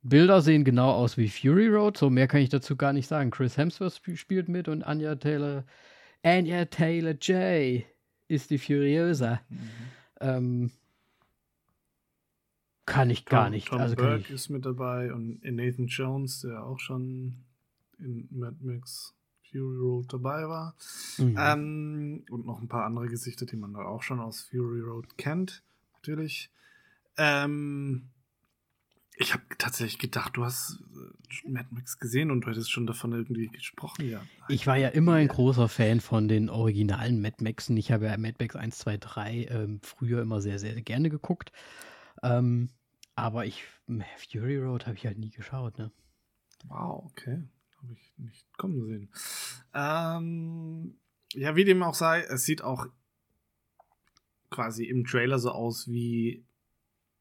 Bilder sehen genau aus wie Fury Road, so mehr kann ich dazu gar nicht sagen. Chris Hemsworth spielt mit und Anya Taylor, Anya Taylor J ist die Furiosa. Mhm. Ähm, kann ich gar Tom, nicht. Tom also Burke ist mit dabei und Nathan Jones, der auch schon in Mad Max Fury Road dabei war. Mhm. Ähm, und noch ein paar andere Gesichter, die man da auch schon aus Fury Road kennt, natürlich. Ähm, ich habe tatsächlich gedacht, du hast äh, Mad Max gesehen und du hättest schon davon irgendwie gesprochen, ja. Ich war ja immer ein großer Fan von den originalen Mad Maxen. Ich habe ja Mad Max 1, 2, 3 ähm, früher immer sehr, sehr gerne geguckt. Ähm, aber ich, Fury Road habe ich halt nie geschaut, ne? Wow, okay. Habe ich nicht kommen sehen. Ähm, ja, wie dem auch sei, es sieht auch quasi im Trailer so aus wie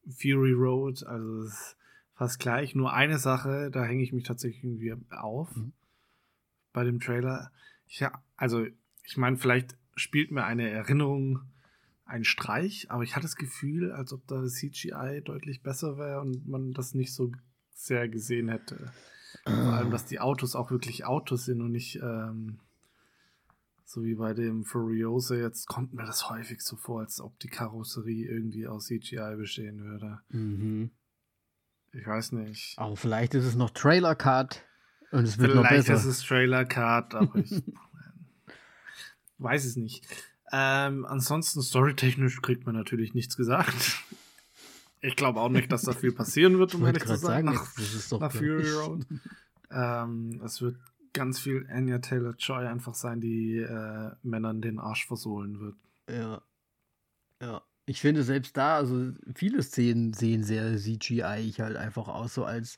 Fury Road. Also es fast gleich. Nur eine Sache, da hänge ich mich tatsächlich irgendwie auf mhm. bei dem Trailer. Ja, also ich meine, vielleicht spielt mir eine Erinnerung einen Streich, aber ich hatte das Gefühl, als ob da das CGI deutlich besser wäre und man das nicht so sehr gesehen hätte. Vor allem, dass die Autos auch wirklich Autos sind und nicht ähm, so wie bei dem Furiosa. Jetzt kommt mir das häufig so vor, als ob die Karosserie irgendwie aus CGI bestehen würde. Mhm. Ich weiß nicht. Aber vielleicht ist es noch Trailer Cut und es wird Vielleicht noch besser. ist es Trailer Cut, aber ich weiß es nicht. Ähm, ansonsten storytechnisch kriegt man natürlich nichts gesagt. Ich glaube auch nicht, dass da viel passieren wird, um ehrlich zu sein, sagen, nach, das ist doch nach Fury. Road. ähm, es wird ganz viel Anya Taylor-Joy einfach sein, die äh, Männern den Arsch versohlen wird. Ja. Ja. Ich finde selbst da, also viele Szenen sehen sehr CGI halt einfach aus, so als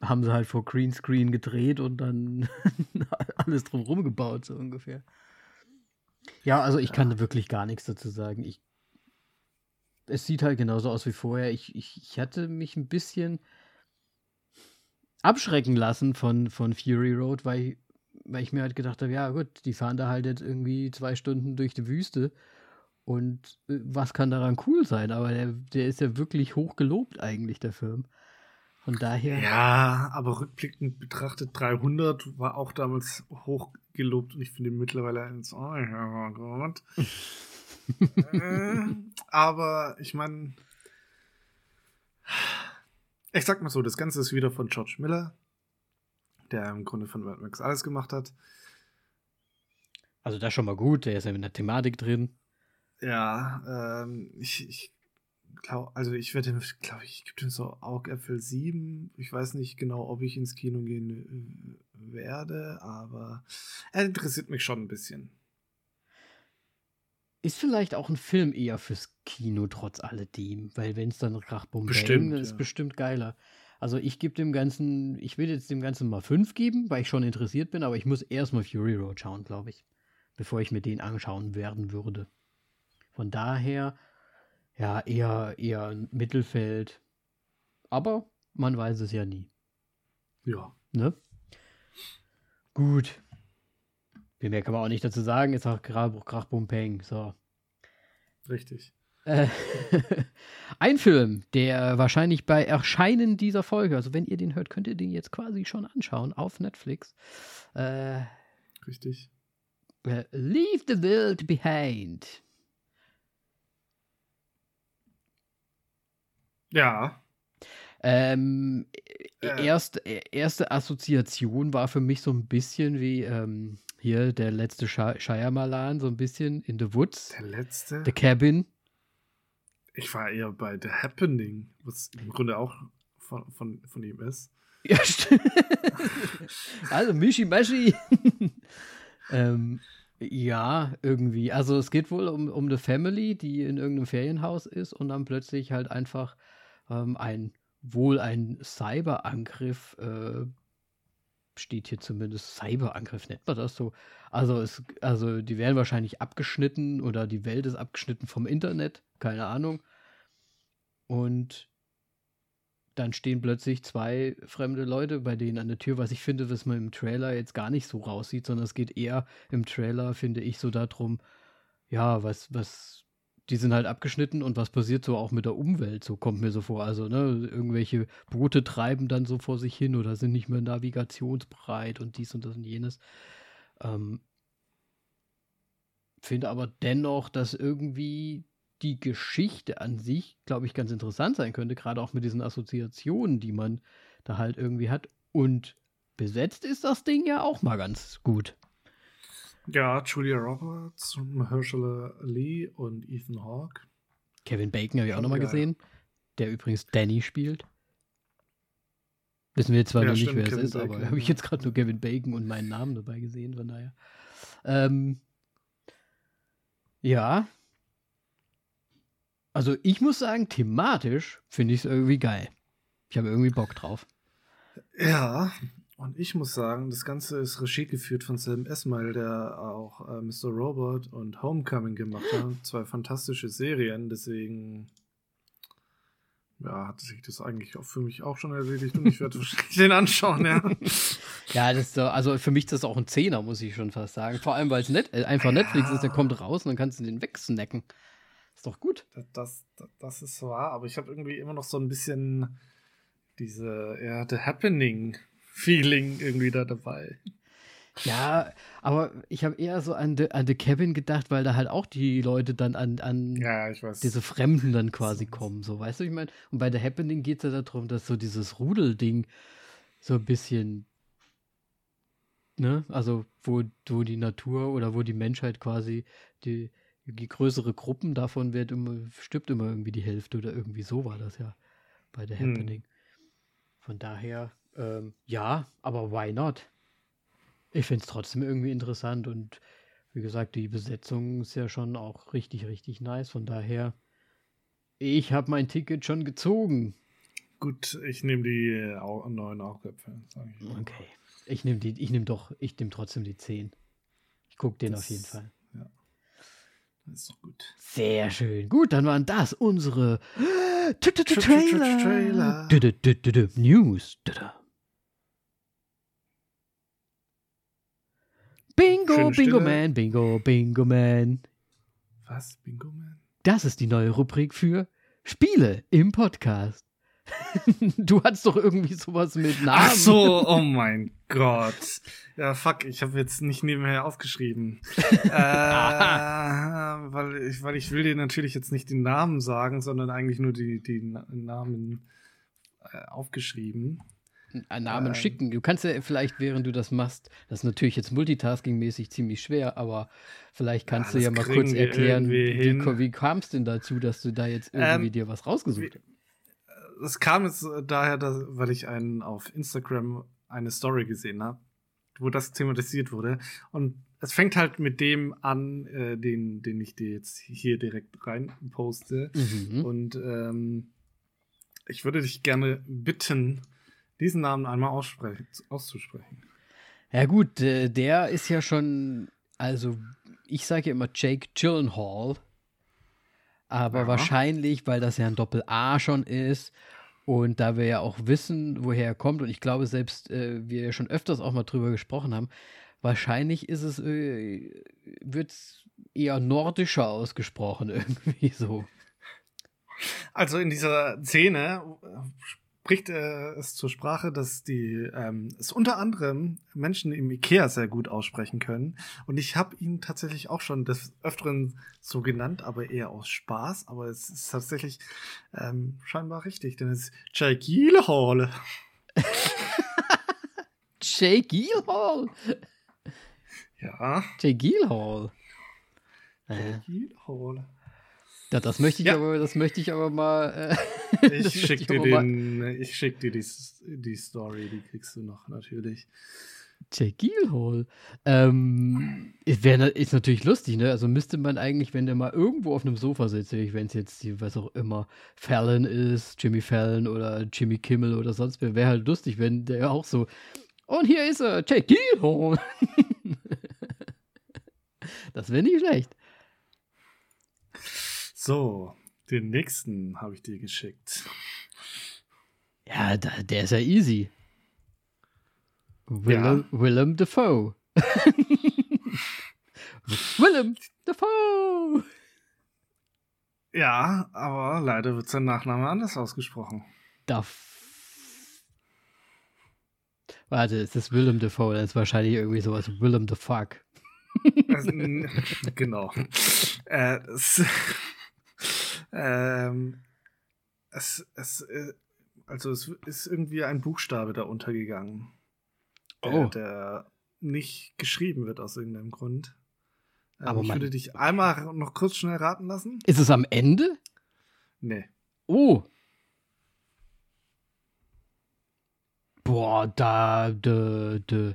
haben sie halt vor Greenscreen gedreht und dann alles drumherum gebaut, so ungefähr. Ja, also ich kann wirklich gar nichts dazu sagen. Ich, es sieht halt genauso aus wie vorher. Ich, ich, ich hatte mich ein bisschen abschrecken lassen von, von Fury Road, weil, ich- weil ich mir halt gedacht habe, ja gut, die fahren da halt jetzt irgendwie zwei Stunden durch die Wüste und äh, was kann daran cool sein? Aber der, der ist ja wirklich hoch gelobt eigentlich, der Film. Von daher. Ja, aber rückblickend betrachtet, 300 war auch damals hoch gelobt und ich finde ihn mittlerweile eins, oh ja, gut. äh, aber ich meine, ich sag mal so, das Ganze ist wieder von George Miller, der im Grunde von Mad Max alles gemacht hat. Also das ist schon mal gut, der ist ja in der Thematik drin. Ja, ähm, ich, ich glaube, also ich werde, glaube ich, gibt ihm so Augäpfel 7. Ich weiß nicht genau, ob ich ins Kino gehen äh, werde, aber er interessiert mich schon ein bisschen. Ist vielleicht auch ein Film eher fürs Kino trotz alledem, weil wenn es dann Krachbum Bestimmt, Bang, ist ja. bestimmt geiler. Also ich gebe dem Ganzen, ich will jetzt dem Ganzen mal fünf geben, weil ich schon interessiert bin, aber ich muss erstmal Fury Road schauen, glaube ich, bevor ich mir den anschauen werden würde. Von daher, ja, eher, eher ein Mittelfeld. Aber man weiß es ja nie. Ja. Ne? Gut. Viel mehr kann man auch nicht dazu sagen. Ist auch Krach, Krach Bum Peng. So. Richtig. Äh, ein Film, der wahrscheinlich bei Erscheinen dieser Folge, also wenn ihr den hört, könnt ihr den jetzt quasi schon anschauen auf Netflix. Äh, Richtig. äh, Leave the World Behind. Ja. Ähm, Äh. erst, äh, erste Assoziation war für mich so ein bisschen wie ähm, hier der letzte Shy- Shyamalan, so ein bisschen in The Woods, Der letzte. The Cabin. Ich war eher bei The Happening, was im Grunde auch von, von, von ihm ist. Ja, stimmt. also Mishi Mashi. ähm, ja, irgendwie. Also es geht wohl um, um eine Family, die in irgendeinem Ferienhaus ist und dann plötzlich halt einfach ähm, ein wohl ein Cyberangriff äh, steht hier zumindest Cyberangriff, nennt man das so. Also es, also die werden wahrscheinlich abgeschnitten oder die Welt ist abgeschnitten vom Internet, keine Ahnung. Und dann stehen plötzlich zwei fremde Leute bei denen an der Tür, was ich finde, was man im Trailer jetzt gar nicht so raussieht, sondern es geht eher im Trailer, finde ich, so darum, ja, was, was, die sind halt abgeschnitten und was passiert so auch mit der Umwelt, so kommt mir so vor. Also, ne, irgendwelche Boote treiben dann so vor sich hin oder sind nicht mehr navigationsbereit und dies und das und jenes. Ähm, finde aber dennoch, dass irgendwie die Geschichte an sich, glaube ich, ganz interessant sein könnte, gerade auch mit diesen Assoziationen, die man da halt irgendwie hat. Und besetzt ist das Ding ja auch mal ganz gut. Ja, Julia Roberts, Mahershala Ali und Ethan Hawke. Kevin Bacon habe ich auch nochmal gesehen, der übrigens Danny spielt. Wissen wir jetzt zwar Ja, noch nicht, stimmt, wer es Kevin ist, aber Bacon, habe ich jetzt gerade nur Kevin Bacon und meinen Namen dabei gesehen, von daher. Ähm, ja. Also ich muss sagen, thematisch finde ich es irgendwie geil. Ich habe irgendwie Bock drauf. Ja, und ich muss sagen, das Ganze ist Regie geführt von Sam Esmail, der auch äh, Mr. Robot und Homecoming gemacht hat. Zwei fantastische Serien, deswegen ja, hat sich das eigentlich auch für mich auch schon erledigt und ich werde wahrscheinlich den anschauen, ja. Ja, das ist so, also für mich ist das auch ein Zehner, muss ich schon fast sagen. Vor allem, weil es net, äh, einfach Ja. Netflix ist, der kommt raus und dann kannst du den wegsnacken. Ist doch gut. Das, das, das ist wahr, aber ich habe irgendwie immer noch so ein bisschen, diese, ja, The Happening-Feeling irgendwie da dabei. Ja, aber ich habe eher so an The, an The Cabin gedacht, weil da halt auch die Leute dann an, an Ja, diese Fremden dann quasi kommen. So, weißt du, ich meine? Und bei The Happening geht es ja darum, dass so dieses Rudelding so ein bisschen, ne, also wo, wo die Natur oder wo die Menschheit quasi, die, die größere Gruppen davon wird immer, stirbt immer irgendwie die Hälfte oder irgendwie so war das ja bei The Hm. Happening. Von daher, ähm, ja, aber why not? Ich finde es trotzdem irgendwie interessant und wie gesagt, die Besetzung ist ja schon auch richtig, richtig nice. Von daher, ich habe mein Ticket schon gezogen. Gut, ich nehme die äh, neuen sag ich. Okay. Ich nehme die, ich nehme doch, ich nehme trotzdem die 10. Ich gucke den Das- auf jeden Fall. Das ist doch gut. Sehr schön. Gut, dann waren das unsere Tra- tra- tra- Trailer. News. Dü- dü. Bingo, Schöne Bingo Stille. Man, Bingo, Bingo Man. Was? Bingo Man? Das ist die neue Rubrik für Spiele im Podcast. du hattest doch irgendwie sowas mit Namen. Ach so, oh mein Gott. Ja, fuck, ich habe jetzt nicht nebenher aufgeschrieben. äh, weil, ich, weil ich will dir natürlich jetzt nicht den Namen sagen, sondern eigentlich nur die, die Na Namen äh, aufgeschrieben. Einen Namen Ähm. schicken. Du kannst ja vielleicht, während du das machst, das ist natürlich jetzt multitasking-mäßig ziemlich schwer, aber vielleicht kannst Ja, du ja mal kurz erklären, wie, wie, kam es denn dazu, dass du da jetzt irgendwie Ähm, dir was rausgesucht hast? Es kam jetzt äh, daher, dass, weil ich einen auf Instagram eine Story gesehen habe, wo das thematisiert wurde. Und es fängt halt mit dem an, äh, den, den ich dir jetzt hier direkt rein poste. Mhm. Und ähm, ich würde dich gerne bitten, diesen Namen einmal auszusprechen. Ja gut, äh, der ist ja schon, also ich sage ja immer Jake Gyllenhaal, aber Ja. wahrscheinlich, weil das ja ein Doppel-A schon ist und da wir ja auch wissen, woher er kommt und ich glaube selbst, äh, wir ja schon öfters auch mal drüber gesprochen haben, wahrscheinlich ist es, äh, wird eher nordischer ausgesprochen irgendwie so. Also in dieser Szene äh, spricht äh, es zur Sprache, dass die ähm, es unter anderem Menschen im Ikea sehr gut aussprechen können. Und ich habe ihn tatsächlich auch schon des Öfteren so genannt, aber eher aus Spaß. Aber es ist tatsächlich ähm, scheinbar richtig, denn es ist Jake Hall. Jake Gyllenhaal! Ja, Jake Gyllenhaal! Äh, Jake Hall. Ja, das möchte ich Ja. aber, das möchte ich aber mal. Äh, Ich möchte schick dir aber mal- den, ich schick dir die, die Story, die kriegst du noch natürlich. Jake Gyllenhaal. Ähm, ist, wär, ist natürlich lustig, ne? Also müsste man eigentlich, wenn der mal irgendwo auf einem Sofa sitzt, wenn es jetzt, die, was auch immer, Fallon ist, Jimmy Fallon oder Jimmy Kimmel oder sonst wer, wäre halt lustig, wenn der auch so. Und hier ist er, Jake Gyllenhaal. das wäre nicht schlecht. So, den nächsten habe ich dir geschickt. Ja, da, der ist ja easy. Willem, Willem Dafoe. Willem Dafoe. Ja, aber leider wird sein Nachname anders ausgesprochen. Duff. Warte, ist das Willem Dafoe? Das ist wahrscheinlich irgendwie sowas Willem the Fuck. Genau. Äh, es, ähm, es, es, äh, also es ist irgendwie ein Buchstabe da untergegangen. Der, Oh. der nicht geschrieben wird aus irgendeinem Grund. Ähm, Aber ich würde dich einmal noch kurz schnell raten lassen. Ist es am Ende? Nee. Oh. Boah, da, de, de.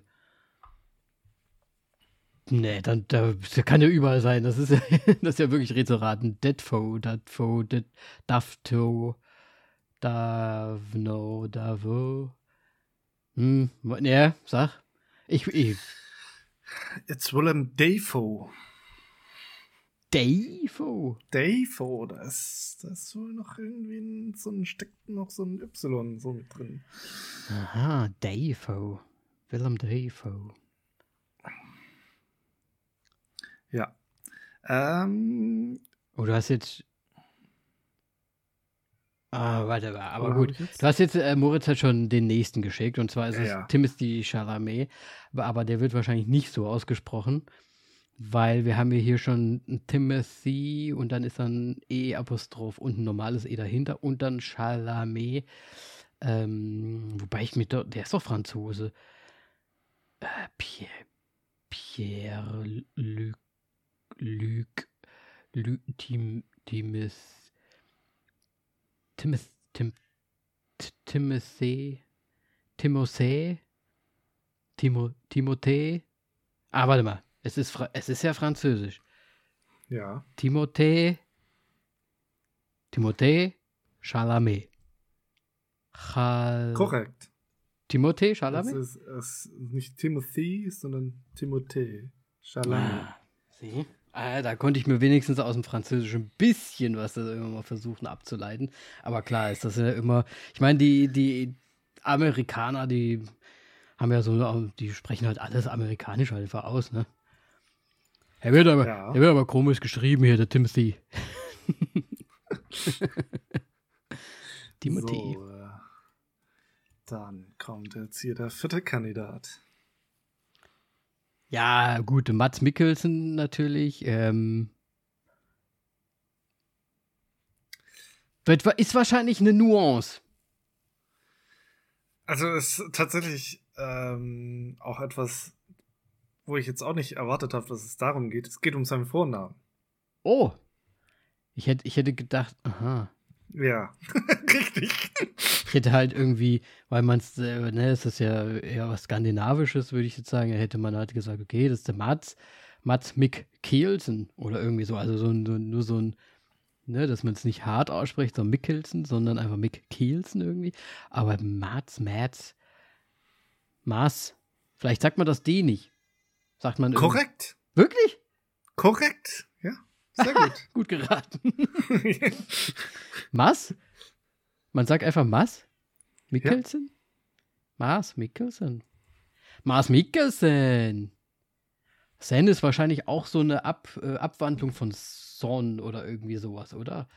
Nee, dann, da, das kann ja überall sein. Das ist ja, das ist ja wirklich Rätselraten. Deadfo, Deadfo, Dead, Dafto, Davno, Davo. Hm, ne, sag. Ich, ich, It's Willem Dafoe. Davo. Dafoe, da ist, da ist wohl noch irgendwie ein, so ein, steckt noch so ein Y so mit drin. Aha, Davo. Willem Davo. Ja. Ähm, Oh, du hast jetzt. Ah, warte mal, aber gut. Du hast jetzt, äh, Moritz hat schon den nächsten geschickt und zwar ist Ja, es ja. Timothy Chalamet, aber, aber der wird wahrscheinlich nicht so ausgesprochen, weil wir haben ja hier schon Timothy und dann ist dann E-Apostroph und ein normales E dahinter und dann Chalamet, ähm, wobei ich mir doch, der ist doch Franzose. Äh, Pierre, Pierre Luc, Luc, Luc, Tim, Timis, Timoth, Tim, Timothy, Timothée, Timo, Timothée. Ah, warte mal. Es ist, Fra es ist ja französisch. Ja. Timothée, Timothée Chalamet. Chal Korrekt. Timothée Chalamet? ist, es ist nicht Timothy, sondern Timothée. Chalamet. Ah, sieh. Ah, da konnte ich mir wenigstens aus dem Französischen ein bisschen was da immer mal versuchen abzuleiten. Aber klar ist das ja immer. Ich meine, die, die Amerikaner, die haben ja so, die sprechen halt alles amerikanisch halt einfach aus, ne? Er wird aber, Ja. er wird aber komisch geschrieben hier, der Timothy. Timothy. So, äh, dann kommt jetzt hier der vierte Kandidat. Ja, gut, Mats Mikkelsen natürlich. Ähm, wird, ist wahrscheinlich eine Nuance. Also ist tatsächlich ähm, auch etwas, wo ich jetzt auch nicht erwartet habe, dass es darum geht. Es geht um seinen Vornamen. Oh. Ich hätte, ich hätte gedacht, aha. Ja, richtig. Ich hätte halt irgendwie, weil man es, äh, ne, es ist ja eher was Skandinavisches, würde ich jetzt sagen, hätte man halt gesagt, okay, das ist der Mats, Mats Mick Kielsen oder irgendwie so, also so ein, so, nur so ein, ne, dass man es nicht hart ausspricht, so Mikkelsen, sondern einfach Mick Kielsen irgendwie. Aber Mats, Mats, Maß, vielleicht sagt man das D nicht. Sagt man irgendwie- Korrekt. Wirklich? Korrekt. Ja, sehr gut. Gut geraten. Maß? Man sagt einfach Maß? Mikkelsen? Maß Mikkelsen. Maß Mikkelsen. Sen ist wahrscheinlich auch so eine Ab, äh, Abwandlung von Son oder irgendwie sowas, oder?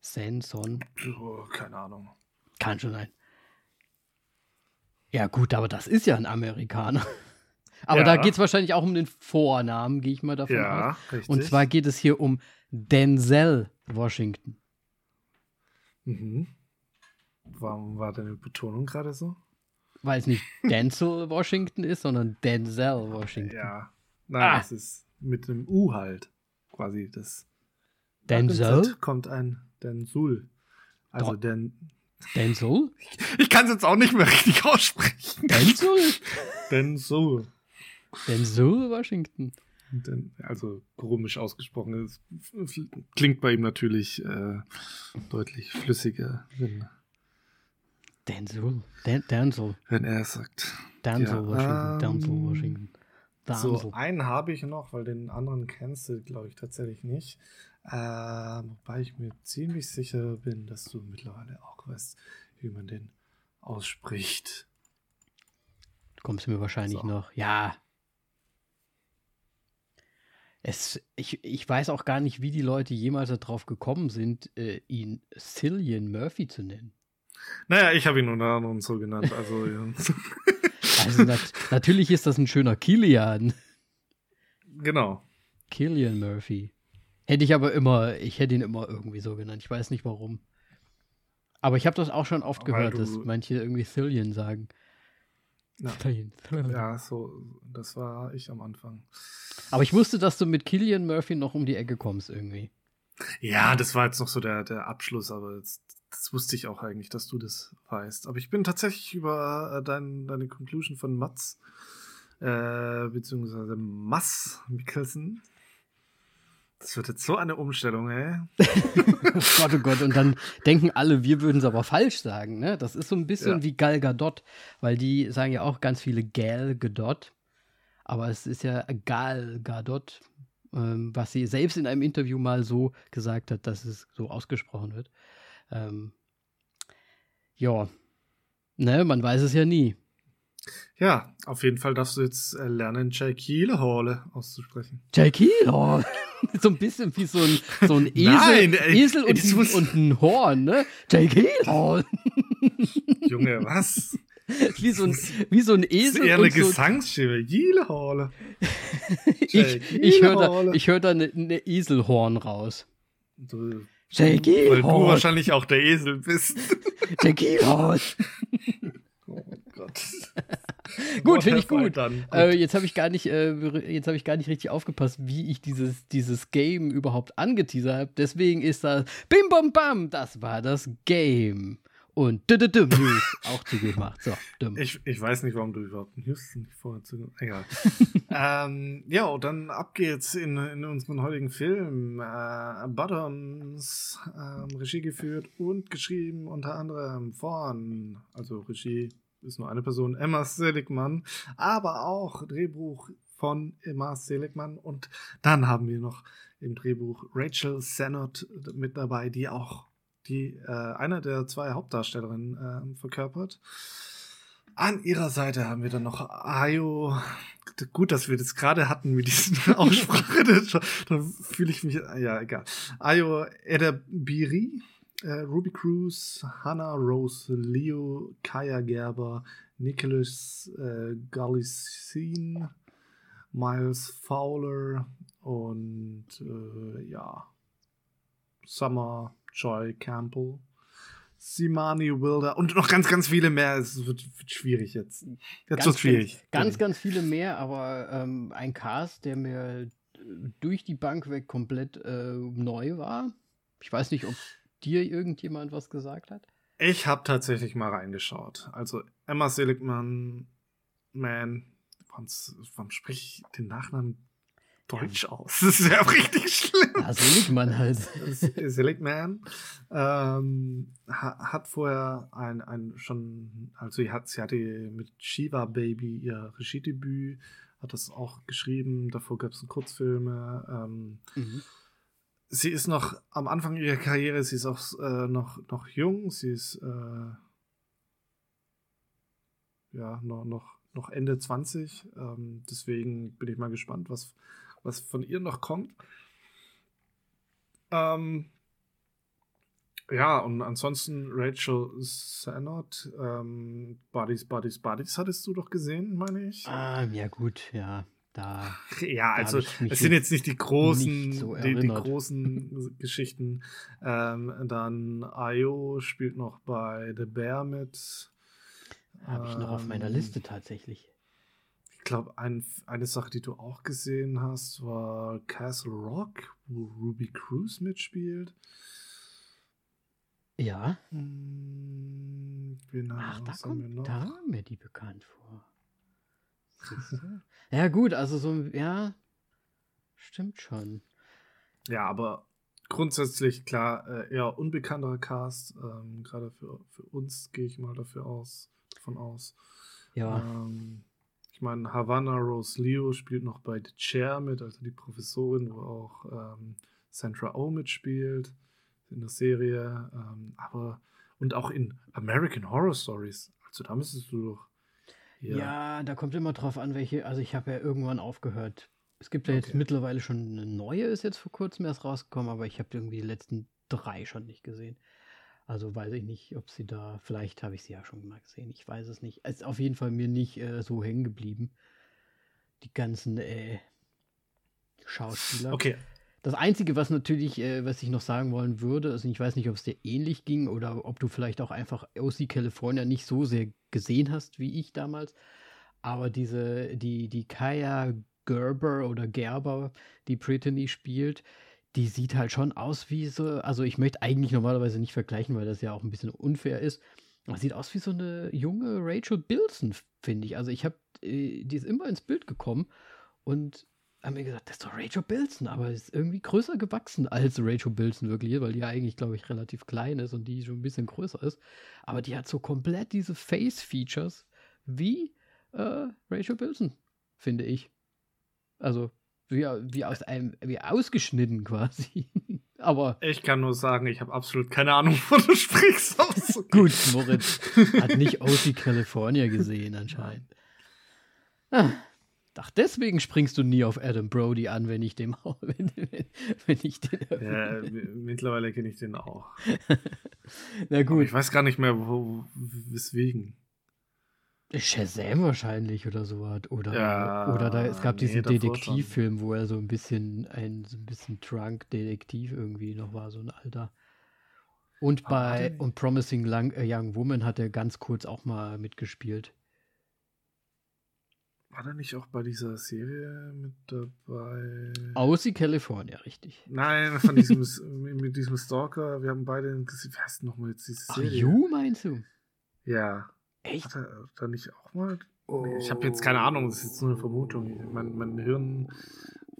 Sen, Son. oh, keine Ahnung. Kann schon sein. Ja, gut, aber das ist ja ein Amerikaner. Aber Ja. da geht es wahrscheinlich auch um den Vornamen, gehe ich mal davon aus. Ja, richtig. Und zwar geht es hier um Denzel Washington. Mhm. Warum war deine Betonung gerade so? Weil es nicht Denzel Washington ist, sondern Denzel Washington. Ja. Nein, Ah. es ist mit dem U halt. Quasi das. Denzel? Kommt ein Densul. Also Doch. den. Denzel? Ich kann es jetzt auch nicht mehr richtig aussprechen. Denzel? Densul. Denzel Washington. Also komisch ausgesprochen. Es klingt bei ihm natürlich äh, deutlich flüssiger, wenn, Denzel. Den Denzel. wenn er es sagt. Denzel Ja, Washington. ähm, Denzel Washington. Denzel. So, einen habe ich noch, weil den anderen kennst du, glaube ich, tatsächlich nicht. Äh, wobei ich mir ziemlich sicher bin, dass du mittlerweile auch weißt, wie man den ausspricht. Du kommst mir wahrscheinlich So. noch. Ja. Es, ich, ich weiß auch gar nicht, wie die Leute jemals darauf gekommen sind, äh, ihn Cillian Murphy zu nennen. Naja, ich habe ihn unter anderem so genannt. Also, ja. Also nat natürlich ist das ein schöner Kilian. genau. Killian Murphy. Hätte ich aber immer, ich hätte ihn immer irgendwie so genannt. Ich weiß nicht warum. Aber ich habe das auch schon oft Weil gehört, dass manche irgendwie Cillian sagen. Ja. Ja, so, das war ich am Anfang. Aber ich wusste, dass du mit Killian Murphy noch um die Ecke kommst irgendwie. Ja, das war jetzt noch so der, der Abschluss, aber jetzt, das wusste ich auch eigentlich, dass du das weißt. Aber ich bin tatsächlich über äh, dein, deine Conclusion von Mats, äh, beziehungsweise Mass Mikkelsen. Das wird jetzt so eine Umstellung, ey. Oh Gott, oh Gott. Und dann denken alle, wir würden es aber falsch sagen. Ne? Das ist so ein bisschen Ja. wie Gal Gadot, weil die sagen ja auch ganz viele Gal Gadot. Aber es ist ja Gal Gadot, ähm, was sie selbst in einem Interview mal so gesagt hat, dass es so ausgesprochen wird. Ähm, ja, ne, man weiß es ja nie. Ja, auf jeden Fall darfst du jetzt äh, lernen, Jake Hall auszusprechen. Jake Hall? so ein bisschen wie so ein, so ein Esel, Nein, ey, Esel und, das ein, und ein Horn, ne? Jake Hall. Junge, was? wie, so ein, wie so ein Das ist Esel eher eine Gesangsstimme. Hall. ich, ich höre da, ich hör da eine ne Eselhorn raus. Du, weil du wahrscheinlich auch der Esel bist. Jake Hall. Oh Gott. Gut, finde ich gut. Dann. Gut. Äh, jetzt habe ich gar nicht, äh, jetzt habe ich gar nicht richtig aufgepasst, wie ich dieses, dieses Game überhaupt angeteasert habe. Deswegen ist das Bim Bam Bam. Das war das Game. Und dü -dü -dü News auch zugemacht. So, dumm. Ich, ich weiß nicht, warum du überhaupt Houston nicht vorher zu. Egal. ähm, ja, und dann ab geht's in, in unseren heutigen Film. Äh, Bottoms, ähm, Regie geführt und geschrieben unter anderem von, also Regie ist nur eine Person, Emma Seligman, aber auch Drehbuch von Emma Seligman. Und dann haben wir noch im Drehbuch Rachel Sennott mit dabei, die auch die äh, eine der zwei Hauptdarstellerinnen äh, verkörpert. An ihrer Seite haben wir dann noch Ayo. Gut, dass wir das gerade hatten mit diesen Aussprache. Da fühle ich mich. Ja, egal. Ayo Edebiri, äh, Ruby Cruz, Hannah Rose, Leo, Kaya Gerber, Nicholas äh, Galicin, Miles Fowler und äh, ja, Summer Joy Campbell. Simani Wilder und noch ganz, ganz viele mehr. Es wird, wird schwierig jetzt. Jetzt wird schwierig. Ganz, ganz viele mehr, aber ähm, ein Cast, der mir durch die Bank weg komplett äh, neu war. Ich weiß nicht, ob dir irgendjemand was gesagt hat. Ich habe tatsächlich mal reingeschaut. Also Emma Seligman, man, warum, warum spreche ich den Nachnamen deutsch aus? Das ist ja richtig schlimm. Ja, Seligmann halt. Seligman ähm, ha, hat vorher ein, ein schon, also sie hat, sie hatte mit Shiva Baby ihr Regiedebüt, hat das auch geschrieben, davor gab es Kurzfilme. Ähm, Mhm. sie ist noch am Anfang ihrer Karriere, sie ist auch äh, noch, noch jung, sie ist äh, ja noch, noch, noch Ende 20. Ähm, deswegen bin ich mal gespannt, was, was von ihr noch kommt. Ähm, ja, und ansonsten Rachel Sennott, ähm, Buddies, Buddies, Buddies hattest du doch gesehen, meine ich. Ah, ja gut, ja. Da. Ja, Da also es sind jetzt nicht die großen, nicht so die, die großen Geschichten. Ähm, dann Ayo spielt noch bei The Bear mit. Habe ich noch auf meiner Ähm, Liste tatsächlich. Ich glaube, ein, eine Sache, die du auch gesehen hast, war Castle Rock, wo Ruby Cruz mitspielt. Ja. Hm, wen Ach, da, was haben wir kommt, noch? da mir die bekannt vor. Ja, gut, also so, ja. Stimmt schon. Ja, aber grundsätzlich klar, äh, eher unbekannterer Cast. Ähm, Gerade für, für uns gehe ich mal dafür aus, davon aus. Ja. Ähm, ich meine, Havana Rose Leo spielt noch bei The Chair mit, also die Professorin, wo auch ähm, Sandra Oh mitspielt in der Serie. Ähm, aber und auch in American Horror Stories. Also da müsstest du doch. hier- Ja, da kommt immer drauf an, welche. Also ich habe ja irgendwann aufgehört. Es gibt ja jetzt Okay. mittlerweile schon eine neue, ist jetzt vor kurzem erst rausgekommen, aber ich habe irgendwie die letzten drei schon nicht gesehen. Also weiß ich nicht, ob sie da, vielleicht habe ich sie ja schon mal gesehen, ich weiß es nicht. Es ist auf jeden Fall mir nicht äh, so hängen geblieben. Die ganzen äh, Schauspieler. Okay, Das Einzige, was natürlich, äh, was ich noch sagen wollen würde, also ich weiß nicht, ob es dir ähnlich ging oder ob du vielleicht auch einfach OC California nicht so sehr gesehen hast wie ich damals. Aber diese, die, die Kaya Gerber oder Gerber, die Brittany spielt, die sieht halt schon aus wie so, also ich möchte eigentlich normalerweise nicht vergleichen, weil das ja auch ein bisschen unfair ist. Aber sieht aus wie so eine junge Rachel Bilson, finde ich. Also ich habe, äh, die ist immer ins Bild gekommen und haben mir gesagt, das ist doch Rachel Bilson, aber ist irgendwie größer gewachsen als Rachel Bilson wirklich, weil die ja eigentlich, glaube ich, relativ klein ist und die schon ein bisschen größer ist. Aber die hat so komplett diese Face-Features wie äh, Rachel Bilson, finde ich. Also wie, wie aus einem, wie ausgeschnitten quasi. aber ich kann nur sagen, ich habe absolut keine Ahnung, wovon du sprichst. Aus. gut, Moritz hat nicht OC California gesehen anscheinend. Ah, ach, deswegen springst du nie auf Adam Brody an, wenn ich dem wenn, wenn ich den Ja, mittlerweile kenne ich den auch. Na gut. Aber ich weiß gar nicht mehr, wo, weswegen. Shazam wahrscheinlich oder sowas. Oder, Ja, oder da, es gab nee, diesen Detektivfilm, wo er so ein bisschen ein so ein bisschen Drunk-Detektiv irgendwie noch war, so ein alter. Und war bei nicht- und Promising Lang, äh, Young Woman hat er ganz kurz auch mal mitgespielt. War der nicht auch bei dieser Serie mit dabei? Aussie California, richtig. Nein, von diesem, mit diesem Stalker. Wir haben beide heißt nochmal jetzt diese Ach, Serie? You meinst du? Ja. Echt? Hat er da nicht auch mal? Nee, Ich habe jetzt keine Ahnung, das ist jetzt nur eine Vermutung. Mein, mein Hirn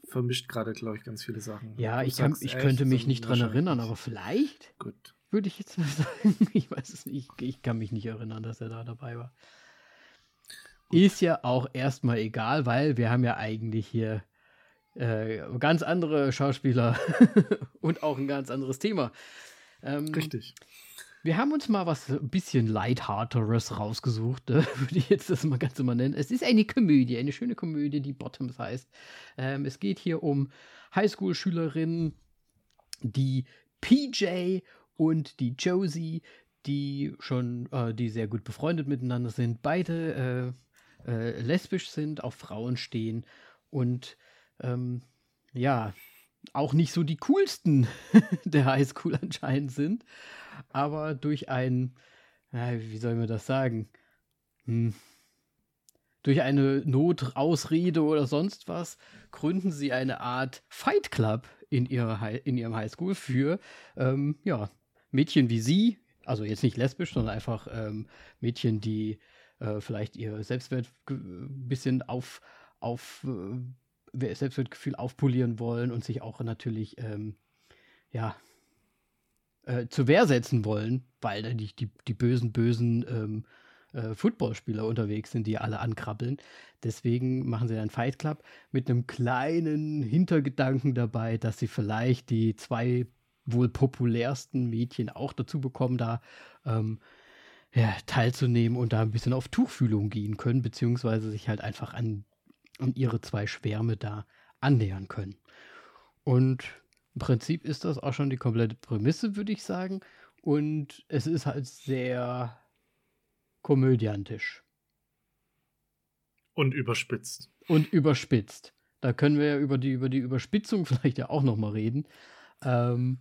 vermischt gerade, glaube ich, ganz viele Sachen. Ja, Du ich, kann, sagst ich echt, könnte mich nicht dran erinnern, aber vielleicht Gut. würde ich jetzt mal sagen. Ich weiß es nicht. Ich, ich kann mich nicht erinnern, dass er da dabei war. Ist ja auch erstmal egal, weil wir haben ja eigentlich hier äh, ganz andere Schauspieler und auch ein ganz anderes Thema. Ähm, Richtig. Wir haben uns mal was ein bisschen lighthearteres rausgesucht, ne? würde ich jetzt das mal ganz mal nennen. Es ist eine Komödie, eine schöne Komödie, die Bottoms heißt. Ähm, es geht hier um Highschool-Schülerinnen, die PJ und die Josie, die schon, äh, die sehr gut befreundet miteinander sind, beide äh, äh, lesbisch sind, auf Frauen stehen und ähm, ja, auch nicht so die coolsten der Highschool anscheinend sind, aber durch ein, wie soll man das sagen, hm, durch eine Notausrede oder sonst was gründen sie eine Art Fight Club in, ihrer in ihrem Highschool für ähm, ja, Mädchen wie sie, also jetzt nicht lesbisch, sondern einfach ähm, Mädchen, die äh, vielleicht ihr Selbstwert ein bisschen auf, auf äh, Selbstwertgefühl aufpolieren wollen und sich auch natürlich ähm, ja äh, zur Wehr setzen wollen, weil da die, die, die bösen, bösen ähm, äh, Footballspieler unterwegs sind, die alle ankrabbeln. Deswegen machen sie einen Fight Club mit einem kleinen Hintergedanken dabei, dass sie vielleicht die zwei wohl populärsten Mädchen auch dazu bekommen, da ähm, ja, teilzunehmen und da ein bisschen auf Tuchfühlung gehen können, beziehungsweise sich halt einfach an, an ihre zwei Schwärme da annähern können. Und im Prinzip ist das auch schon die komplette Prämisse, würde ich sagen. Und es ist halt sehr komödiantisch Und überspitzt. und überspitzt. Da können wir ja über die, über die Überspitzung vielleicht ja auch nochmal reden. Ähm,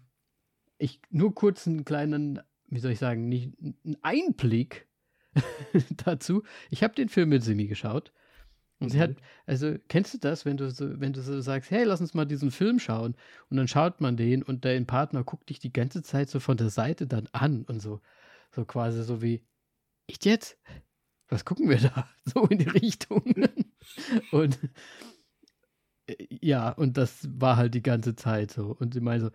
ich nur kurz einen kleinen, wie soll ich sagen, nicht einen Einblick dazu. Ich habe den Film mit Simi geschaut. Und sie Mhm. hat, also kennst du das, wenn du so, wenn du so sagst, hey, lass uns mal diesen Film schauen und dann schaut man den und dein Partner guckt dich die ganze Zeit so von der Seite dann an und so, so quasi so wie, ich jetzt? Was gucken wir da? So in die Richtung. und äh, ja, und das war halt die ganze Zeit so. Und sie meinte so,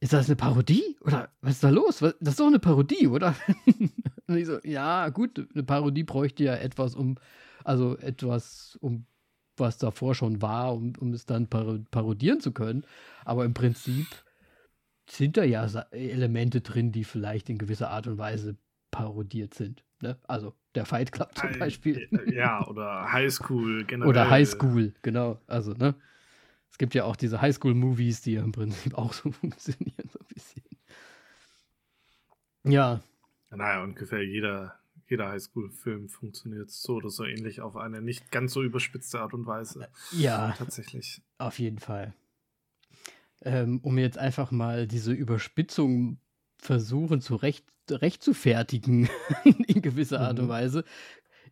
ist das eine Parodie? Oder was ist da los? Was, das ist doch eine Parodie, oder? und ich so, ja, gut, eine Parodie bräuchte ja etwas, um, also etwas, um was davor schon war, um, um es dann par parodieren zu können. Aber im Prinzip sind da ja Elemente drin, die vielleicht in gewisser Art und Weise parodiert sind. Ne? Also der Fight Club zum Äh, Beispiel. Ja, oder Highschool generell. Oder Highschool, genau. Also, ne? Es gibt ja auch diese Highschool-Movies, die ja im Prinzip auch so funktionieren, so ein bisschen. Ja, Naja, ungefähr jeder, jeder Highschool-Film funktioniert so oder so ähnlich auf eine nicht ganz so überspitzte Art und Weise. ja, Tatsächlich. auf jeden Fall. Ähm, um jetzt einfach mal diese Überspitzung versuchen zu recht, rechtfertigen, in gewisser Art und Mhm. Weise.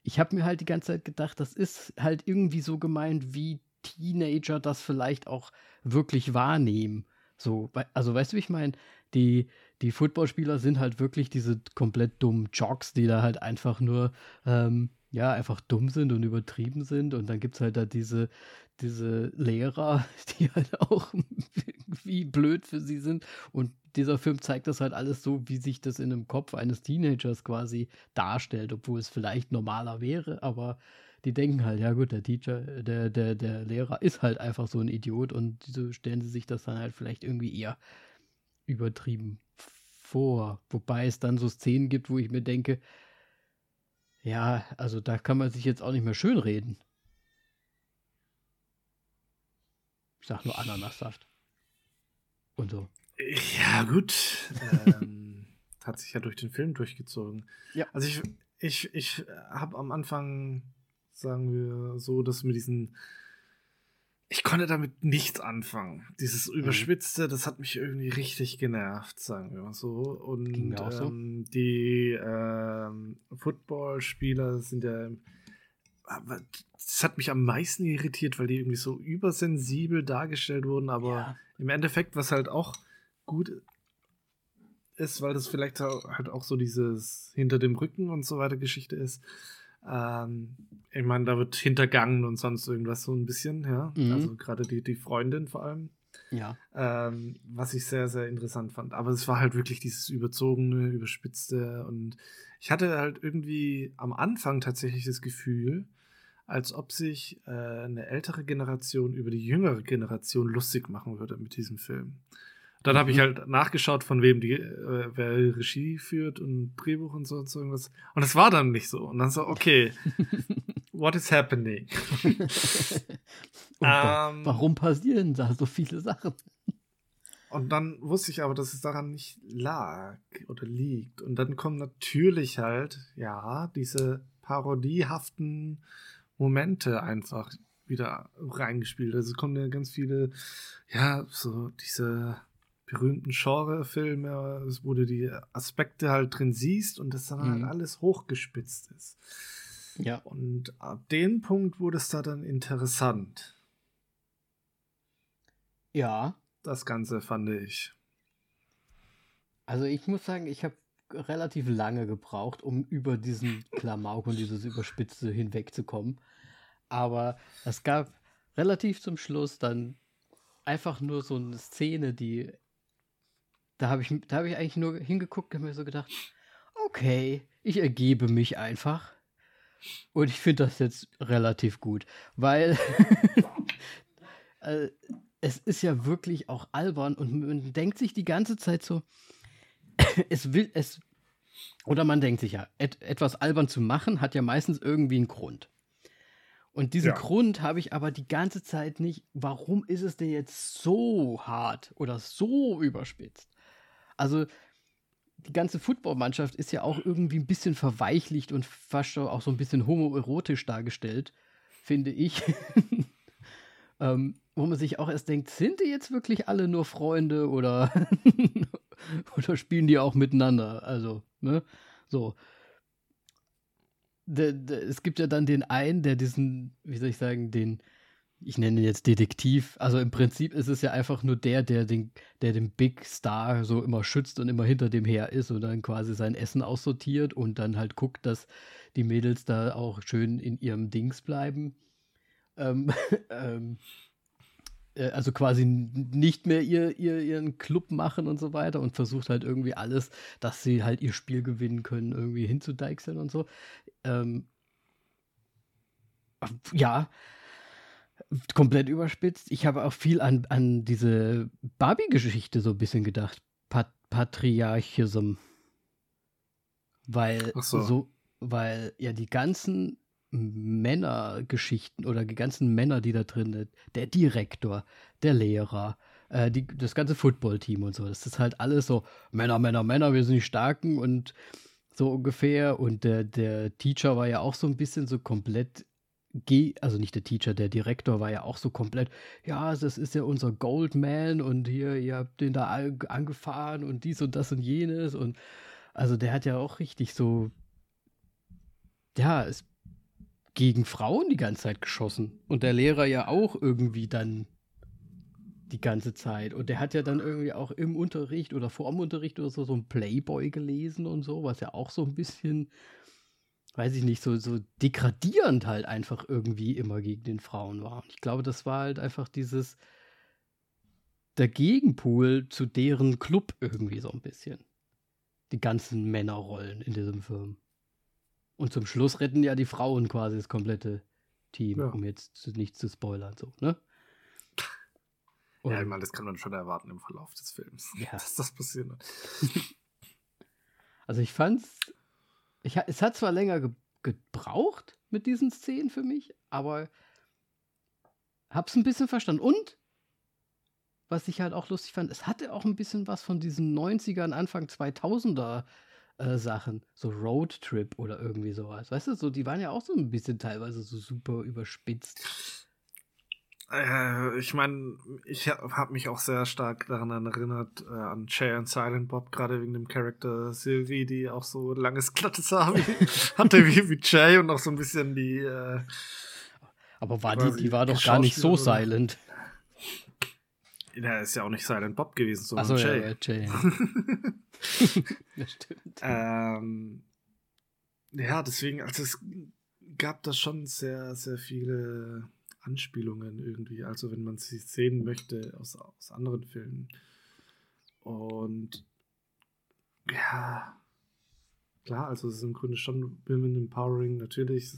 Ich habe mir halt die ganze Zeit gedacht, das ist halt irgendwie so gemeint, wie Teenager das vielleicht auch wirklich wahrnehmen. So, also weißt du, wie ich meine? Die, die Footballspieler sind halt wirklich diese komplett dummen Jocks, die da halt einfach nur, ähm, ja, einfach dumm sind und übertrieben sind. Und dann gibt es halt da diese, diese Lehrer, die halt auch irgendwie blöd für sie sind. Und dieser Film zeigt das halt alles so, wie sich das in einem Kopf eines Teenagers quasi darstellt, obwohl es vielleicht normaler wäre, aber die denken halt, ja gut, der Teacher, der, der, der Lehrer ist halt einfach so ein Idiot und so stellen sie sich das dann halt vielleicht irgendwie eher übertrieben vor. Wobei es dann so Szenen gibt, wo ich mir denke, Ja, also da kann man sich jetzt auch nicht mehr schönreden. Ich sag nur Ananassaft. Und so. Ja, gut. ähm, hat sich ja durch den Film durchgezogen. Ja. Also ich, ich, ich habe am Anfang, sagen wir so, dass mit diesen ich konnte damit nichts anfangen. Dieses Mhm. Überspitzte, das hat mich irgendwie richtig genervt, sagen wir mal so. Und auch so. ähm, die ähm, Footballspieler sind ja. Das hat mich am meisten irritiert, weil die irgendwie so übersensibel dargestellt wurden, aber Ja. im Endeffekt, was halt auch gut ist, weil das vielleicht halt auch so dieses hinter dem Rücken und so weiter Geschichte ist. Ähm, ich meine, da wird hintergangen und sonst irgendwas so ein bisschen, ja. Mhm. Also gerade die, die Freundin vor allem. Ja. Ähm, was ich sehr, sehr interessant fand. Aber es war halt wirklich dieses überzogene, überspitzte und ich hatte halt irgendwie am Anfang tatsächlich das Gefühl, als ob sich äh, eine ältere Generation über die jüngere Generation lustig machen würde mit diesem Film. Dann habe ich Mhm. halt nachgeschaut, von wem die, äh, wer Regie führt und Drehbuch und so und so irgendwas. Und es war dann nicht so. Und dann so, okay, what is happening? Wa- Ähm, warum passieren da so viele Sachen? Und dann wusste ich aber, dass es daran nicht lag oder liegt. Und dann kommen natürlich halt, ja, diese parodiehaften Momente einfach wieder reingespielt. Also es kommen ja ganz viele, ja, so diese berühmten Genre-Filme, wo du die Aspekte halt drin siehst und das dann Mhm. halt alles hochgespitzt ist. Ja. Und ab dem Punkt wurde es da dann interessant. Ja. Das Ganze fand ich. Also ich muss sagen, ich habe relativ lange gebraucht, um über diesen Klamauk und dieses Überspitzte hinwegzukommen. Aber es gab relativ zum Schluss dann einfach nur so eine Szene, die da habe ich, da habe ich eigentlich nur hingeguckt und mir so gedacht, okay, ich ergebe mich einfach. Und ich finde das jetzt relativ gut, weil äh, es ist ja wirklich auch albern und man denkt sich die ganze Zeit so, es will es oder man denkt sich ja, et, etwas albern zu machen hat ja meistens irgendwie einen Grund. Und diesen Ja. Grund habe ich aber die ganze Zeit nicht. Warum ist es denn jetzt so hart oder so überspitzt? Also die ganze Footballmannschaft ist ja auch irgendwie ein bisschen verweichlicht und fast auch so ein bisschen homoerotisch dargestellt, finde ich. ähm, wo man sich auch erst denkt, sind die jetzt wirklich alle nur Freunde oder, oder spielen die auch miteinander? Also, ne? So. De, de, es gibt ja dann den einen, der diesen, wie soll ich sagen, den, ich nenne ihn jetzt Detektiv. Also im Prinzip ist es ja einfach nur der, der den, der den Big Star so immer schützt und immer hinter dem her ist und dann quasi sein Essen aussortiert und dann halt guckt, dass die Mädels da auch schön in ihrem Dings bleiben. Ähm, ähm, äh, also quasi nicht mehr ihr, ihr, ihren Club machen und so weiter und versucht halt irgendwie alles, dass sie halt ihr Spiel gewinnen können, irgendwie hinzudeichseln und so. Ähm, ja, komplett überspitzt. Ich habe auch viel an, an diese Barbie-Geschichte so ein bisschen gedacht. Pat Patriarchism. Weil so. so, weil ja die ganzen Männergeschichten oder die ganzen Männer, die da drin sind, der Direktor, der Lehrer, äh, die, das ganze Footballteam und so, das ist halt alles so Männer, Männer, Männer, wir sind die Starken und so ungefähr. Und der, der Teacher war ja auch so ein bisschen so komplett, also nicht der Teacher, der Direktor war ja auch so komplett, ja, das ist ja unser Goldman und hier, ihr habt den da angefahren und dies und das und jenes und also der hat ja auch richtig so, ja, ist gegen Frauen die ganze Zeit geschossen. Und der Lehrer ja auch irgendwie dann die ganze Zeit. Und der hat ja dann irgendwie auch im Unterricht oder vor dem Unterricht oder so so ein Playboy gelesen und so, was ja auch so ein bisschen, weiß ich nicht, so, so degradierend halt einfach irgendwie immer gegen den Frauen war. Und ich glaube, das war halt einfach dieses der Gegenpol zu deren Club irgendwie so ein bisschen. Die ganzen Männerrollen in diesem Film. Und zum Schluss retten ja die Frauen quasi das komplette Team, Ja. um jetzt nicht zu spoilern, so, ne? Und, ja, ich meine, das kann man schon erwarten im Verlauf des Films, Ja. dass das passieren wird. also ich fand's, ich, es hat zwar länger ge gebraucht mit diesen Szenen für mich, aber hab's ein bisschen verstanden. Und was ich halt auch lustig fand, es hatte auch ein bisschen was von diesen 90ern, Anfang 2000er äh, Sachen, so Roadtrip oder irgendwie sowas. Weißt du, so die waren ja auch so ein bisschen teilweise so super überspitzt. Äh, ich meine, ich habe mich auch sehr stark daran erinnert, äh, an Jay und Silent Bob, gerade wegen dem Charakter Sylvie, die auch so langes, glattes Haar hatte wie, wie Jay und auch so ein bisschen die. Äh, Aber war die, die war doch gar nicht so silent. Ja, ist ja auch nicht Silent Bob gewesen, sondern so, Jay. Ja, ja, Jay. das stimmt. Ähm, ja, deswegen, also es gab da schon sehr, sehr viele Anspielungen irgendwie, also wenn man sie sehen möchte aus, aus anderen Filmen. Und ja, klar, also es ist im Grunde schon Women Empowering, natürlich,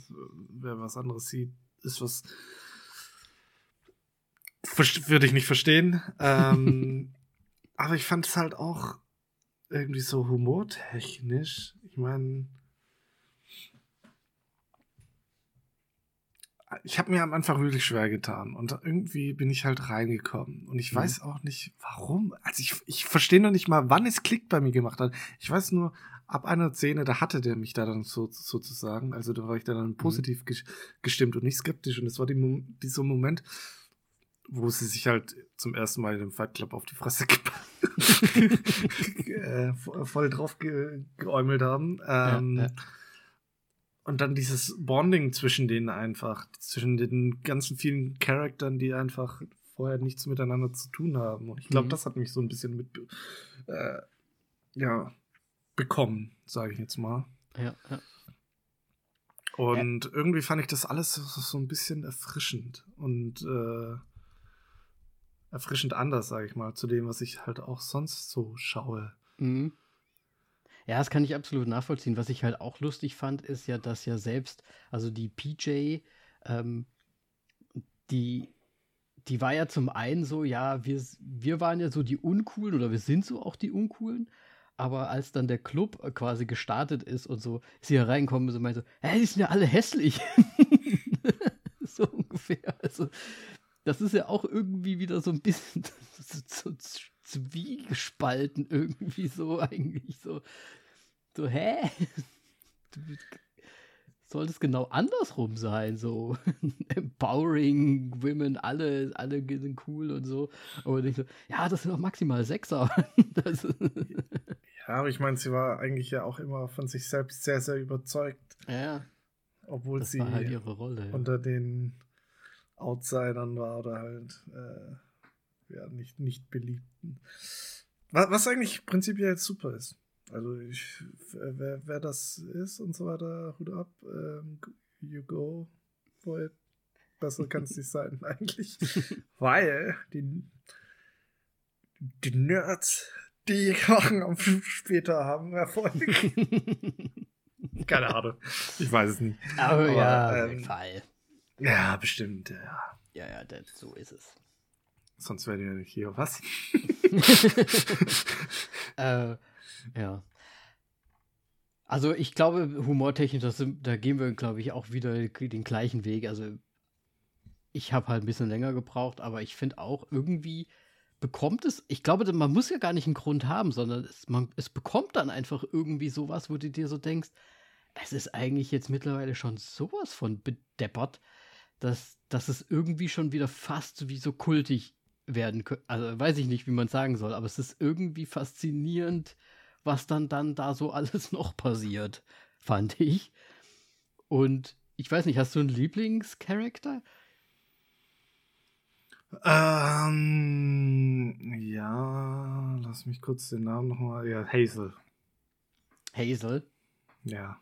wer was anderes sieht, ist was würde ich nicht verstehen. Ähm, aber ich fand es halt auch irgendwie so humortechnisch. Ich meine, ich habe mir am Anfang wirklich schwer getan und irgendwie bin ich halt reingekommen und ich mhm. weiß auch nicht warum. Also ich, ich verstehe noch nicht mal, wann es Klick bei mir gemacht hat. Ich weiß nur, ab einer Szene, da hatte der mich da dann so, sozusagen, also da war ich dann mhm. positiv mhm. gestimmt und nicht skeptisch und es war die, dieser Moment, wo sie sich halt zum ersten Mal in dem Fight Club auf die Fresse äh, voll drauf ge geäumelt haben. Ähm, ja, ja. Und dann dieses Bonding zwischen denen einfach, zwischen den ganzen vielen Charaktern, die einfach vorher nichts miteinander zu tun haben. Und ich glaube, mhm. das hat mich so ein bisschen mit, äh, ja, bekommen, sage ich jetzt mal. Ja, ja. Und ja. irgendwie fand ich das alles so, ein bisschen erfrischend und äh, erfrischend anders, sage ich mal, zu dem, was ich halt auch sonst so schaue. Mhm. Ja, das kann ich absolut nachvollziehen. Was ich halt auch lustig fand, ist ja, dass ja selbst, also die PJ, ähm, die, die war ja zum einen so, ja, wir, wir waren ja so die Uncoolen oder wir sind so auch die Uncoolen. Aber als dann der Club quasi gestartet ist und so, sie reinkommen und so meinte, hä, die sind ja alle hässlich. so ungefähr. Also, das ist ja auch irgendwie wieder so ein bisschen zwiegespalten irgendwie so eigentlich so. So, hä? Du, soll das genau andersrum sein, so empowering women, alle, alle sind cool und so. Aber ich so, ja, das sind doch maximal Sechser. ja, aber ich meine, sie war eigentlich ja auch immer von sich selbst sehr, sehr überzeugt. Ja. Obwohl das sie halt ihre Rolle, ja. unter den Outsidern war oder halt äh, ja, nicht, nicht beliebten. Was, was eigentlich prinzipiell super ist. Also ich, wer, wer das ist und so weiter, Hut ab, ähm, you go for it. Besser kann es nicht sein, eigentlich. Weil die, die Nerds, die Wochen später haben Erfolg. Keine Ahnung. Ich weiß es nicht. Aber, Aber ja, ähm, Fall. Ja, bestimmt, ja. Ja, ja, das, so ist es. Sonst wäre ja nicht hier. Was? äh, ja. Also ich glaube, humortechnisch, das, da gehen wir, glaube ich, auch wieder den gleichen Weg. Also ich habe halt ein bisschen länger gebraucht, aber ich finde auch irgendwie bekommt es, ich glaube, man muss ja gar nicht einen Grund haben, sondern es, man, es bekommt dann einfach irgendwie sowas, wo du dir so denkst, es ist eigentlich jetzt mittlerweile schon sowas von bedeppert, dass, dass es irgendwie schon wieder fast wie so kultig werden könnte. Also weiß ich nicht, wie man sagen soll, aber es ist irgendwie faszinierend, was dann, dann da so alles noch passiert, fand ich. Und ich weiß nicht, hast du einen Lieblingscharakter? Ähm, ja, lass mich kurz den Namen nochmal. Ja, Hazel. Hazel? Ja.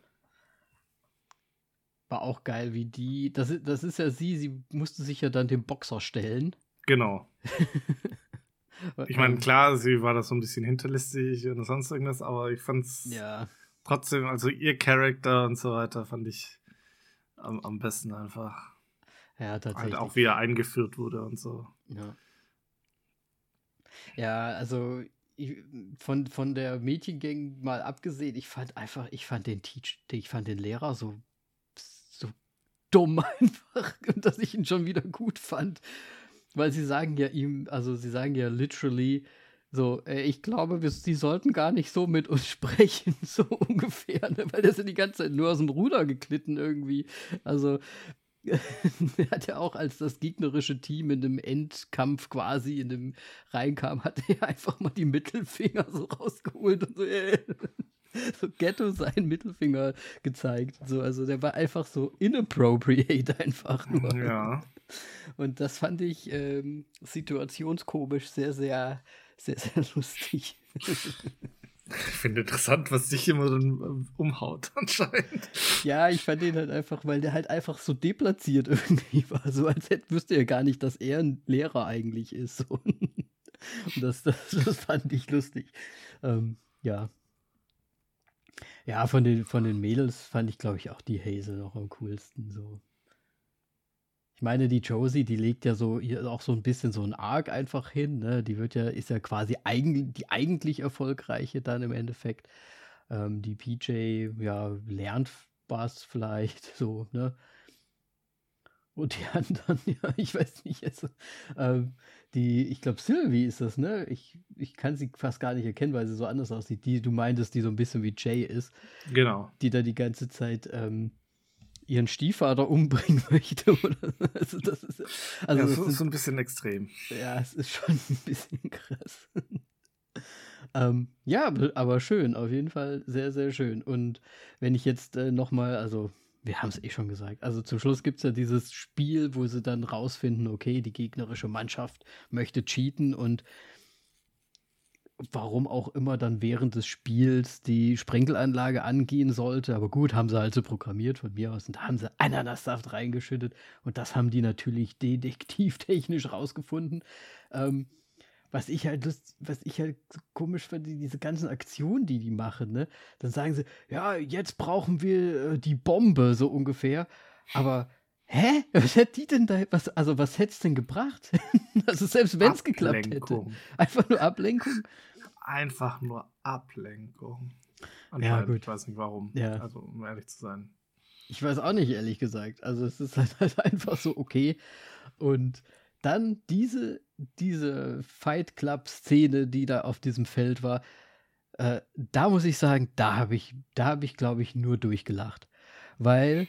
War auch geil, wie die. Das, das ist ja sie, sie musste sich ja dann dem Boxer stellen. Genau. ich meine, klar, sie war da so ein bisschen hinterlistig und sonst irgendwas, aber ich fand's ja. trotzdem, also ihr Charakter und so weiter, fand ich am, am besten einfach. Ja, tatsächlich. Halt auch wie er eingeführt wurde und so. Ja. Ja, also ich, von, von der Mädchengang mal abgesehen, ich fand einfach, ich fand den Teach, ich fand den Lehrer so dumm einfach, dass ich ihn schon wieder gut fand. Weil sie sagen ja ihm, also sie sagen ja literally, so, äh, ich glaube, wir, sie sollten gar nicht so mit uns sprechen, so ungefähr, ne? weil der ist ja die ganze Zeit nur aus dem Ruder geklitten irgendwie. Also, er hat ja auch, als das gegnerische Team in dem Endkampf quasi in dem reinkam, hat er einfach mal die Mittelfinger so rausgeholt und so, äh, so Ghetto seinen Mittelfinger gezeigt. So, also der war einfach so inappropriate einfach nur. Ja. Und das fand ich ähm, situationskomisch sehr, sehr, sehr, sehr lustig. Ich finde interessant, was dich immer dann umhaut anscheinend. Ja, ich fand ihn halt einfach, weil der halt einfach so deplatziert irgendwie war. So als hätte, wüsste er gar nicht, dass er ein Lehrer eigentlich ist. So. Und das, das, das fand ich lustig. Ähm, ja. Ja, von den, von den Mädels fand ich, glaube ich, auch die Hazel noch am coolsten. So. Ich meine, die Josie, die legt ja so auch so ein bisschen so ein Arc einfach hin. Ne? Die wird ja, ist ja quasi eigen, die eigentlich erfolgreiche dann im Endeffekt. Ähm, die PJ, ja, lernt was vielleicht so, ne? Und die anderen, ja, ich weiß nicht, also, ähm, die, ich glaube, Sylvie ist das, ne? Ich, ich kann sie fast gar nicht erkennen, weil sie so anders aussieht. Die, du meintest, die so ein bisschen wie Jay ist. Genau. Die da die ganze Zeit ähm, ihren Stiefvater umbringen möchte. Oder? Also das ist, also ja, das das ist so ein bisschen extrem. ja, es ist schon ein bisschen krass. ähm, ja, aber- aber schön, auf jeden Fall sehr, sehr schön. Und wenn ich jetzt äh, nochmal, also wir haben es eh schon gesagt, also zum Schluss gibt es ja dieses Spiel, wo sie dann rausfinden, okay, die gegnerische Mannschaft möchte cheaten und warum auch immer dann während des Spiels die Sprenkelanlage angehen sollte. Aber gut, haben sie halt so programmiert von mir aus und da haben sie Ananassaft reingeschüttet und das haben die natürlich detektivtechnisch rausgefunden. Ähm, was ich halt lust, was ich halt so komisch fand, die- diese ganzen Aktionen, die die machen, ne? Dann sagen sie, ja, jetzt brauchen wir äh, die Bombe, so ungefähr. Aber, hä? Was hätte die denn da, was, also was hätte es denn gebracht? also selbst wenn es geklappt hätte. Einfach nur Ablenkung. Einfach nur Ablenkung. Ja, Anscheinend, gut. Ich weiß nicht warum. Ja. Also, um ehrlich zu sein. Ich weiß auch nicht, ehrlich gesagt. Also es ist halt, halt einfach so okay. Und dann diese, diese Fight Club-Szene, die da auf diesem Feld war, äh, da muss ich sagen, da habe ich, da habe ich, glaube ich, nur durchgelacht. Weil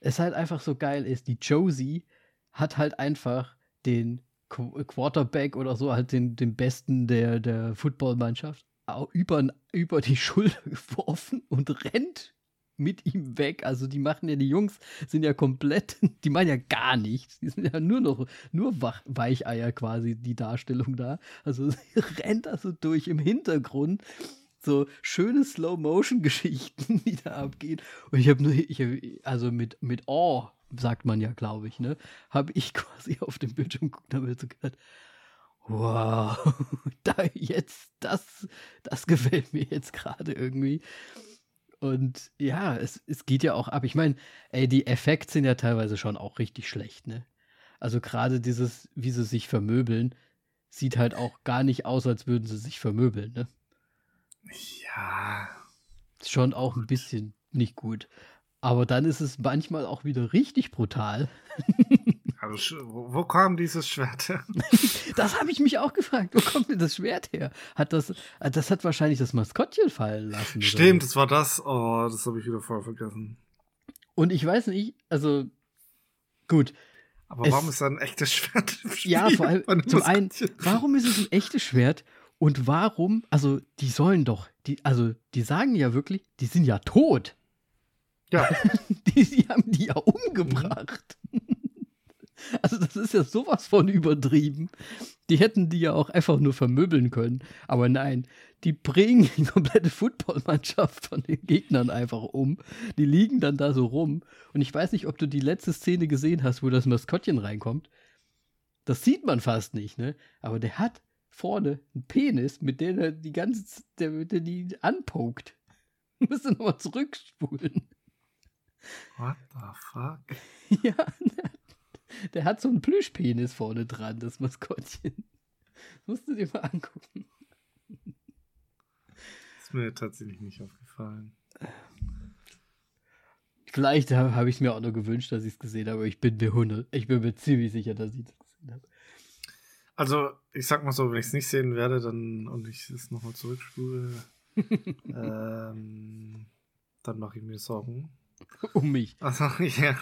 es halt einfach so geil ist. Die Josie hat halt einfach den Qu- Quarterback oder so, halt den, den Besten der, der Footballmannschaft über, über die Schulter geworfen und rennt mit ihm weg. Also die machen ja, die Jungs sind ja komplett, die machen ja gar nichts. Die sind ja nur noch, nur Weicheier quasi, die Darstellung da. Also rennt also durch im Hintergrund. So schöne Slow-Motion-Geschichten, die da abgehen. Und ich habe nur, ich hab, also mit, mit Awe, sagt man ja, glaube ich, ne, habe ich quasi auf dem Bildschirm geguckt und habe so gedacht, wow, da jetzt, das, das gefällt mir jetzt gerade irgendwie. Und ja, es, es geht ja auch ab. Ich meine, ey, die Effekte sind ja teilweise schon auch richtig schlecht, ne? Also gerade dieses, wie sie sich vermöbeln, sieht halt auch gar nicht aus, als würden sie sich vermöbeln, ne? Ja. Ist schon auch ein bisschen nicht gut. Aber dann ist es manchmal auch wieder richtig brutal. Also, wo, kam dieses Schwert her? Das habe ich mich auch gefragt. Wo kommt denn das Schwert her? Hat das, äh, das hat wahrscheinlich das Maskottchen fallen lassen. Stimmt, das war das. Oh, das habe ich wieder voll vergessen. Und ich weiß nicht, also gut, Aber Es- warum ist da ein echtes Schwert im Spiel? Ja, vor allem zum einen, warum ist es ein echtes Schwert und warum, also die sollen doch, die, also die sagen ja wirklich, die sind ja tot. Ja, Die, die haben die ja umgebracht. Also das ist ja sowas von übertrieben. Die hätten die ja auch einfach nur vermöbeln können. Aber nein, die bringen die komplette Footballmannschaft von den Gegnern einfach um. Die liegen dann da so rum. Und ich weiß nicht, ob du die letzte Szene gesehen hast, wo das Maskottchen reinkommt. Das sieht man fast nicht, ne? Aber der hat vorne einen Penis, mit dem er die ganze der, der die anpokt. Müsste nochmal zurückspulen. What the fuck? Ja, der, der hat so einen Plüschpenis vorne dran, das Maskottchen. Das musst du dir mal angucken. Ist mir tatsächlich nicht aufgefallen. Vielleicht habe hab ich es mir auch nur gewünscht, dass ich es gesehen habe, aber ich bin mir 100, ich bin mir ziemlich sicher, dass ich es gesehen habe. Also, ich sag mal so, wenn ich es nicht sehen werde, dann und ich es nochmal zurückspule, ähm, dann mache ich mir Sorgen. Um mich. Also, ja.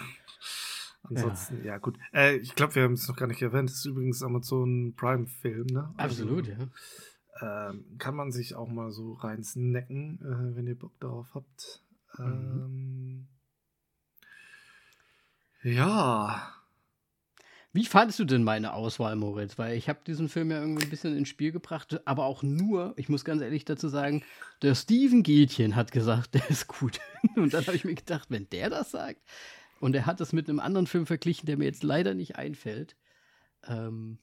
Ansonsten, ja, ja gut. Äh, ich glaube, wir haben es noch gar nicht erwähnt. Das ist übrigens Amazon Prime-Film, ne? Absolut, also, ja. Ähm, kann man sich auch mal so rein snacken, äh, wenn ihr Bock darauf habt. Mhm. Ähm, ja. Wie fandest du denn meine Auswahl, Moritz? Weil ich habe diesen Film ja irgendwie ein bisschen ins Spiel gebracht, aber auch nur, ich muss ganz ehrlich dazu sagen, der Steven Gätchen hat gesagt, der ist gut. Und dann habe ich mir gedacht, wenn der das sagt, und er hat es mit einem anderen Film verglichen, der mir jetzt leider nicht einfällt. Ähm,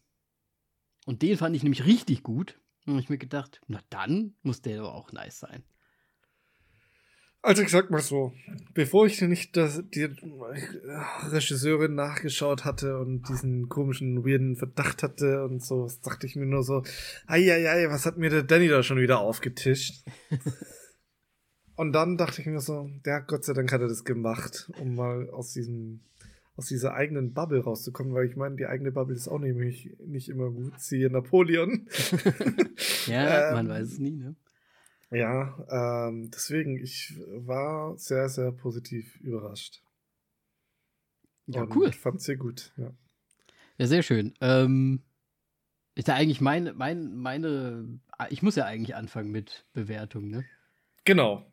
und den fand ich nämlich richtig gut. Und ich mir gedacht, na dann muss der doch auch nice sein. Also ich sag mal so, bevor ich nicht das, die Regisseurin nachgeschaut hatte und diesen komischen, weirden Verdacht hatte und so, dachte ich mir nur so, ei, was hat mir der Danny da schon wieder aufgetischt? und dann dachte ich mir so, ja, Gott sei Dank hat er das gemacht, um mal aus diesem, aus dieser eigenen Bubble rauszukommen, weil ich meine, die eigene Bubble ist auch nämlich nicht immer gut, siehe Napoleon. ja, ähm, man weiß es nie, ne? Ja, ähm, deswegen, ich war sehr, sehr positiv überrascht. Ja, Und cool. Ich fand es sehr gut, ja. Ja, sehr schön. Ähm, ist ja eigentlich meine, mein, meine, ich muss ja eigentlich anfangen mit Bewertung, ne? Genau.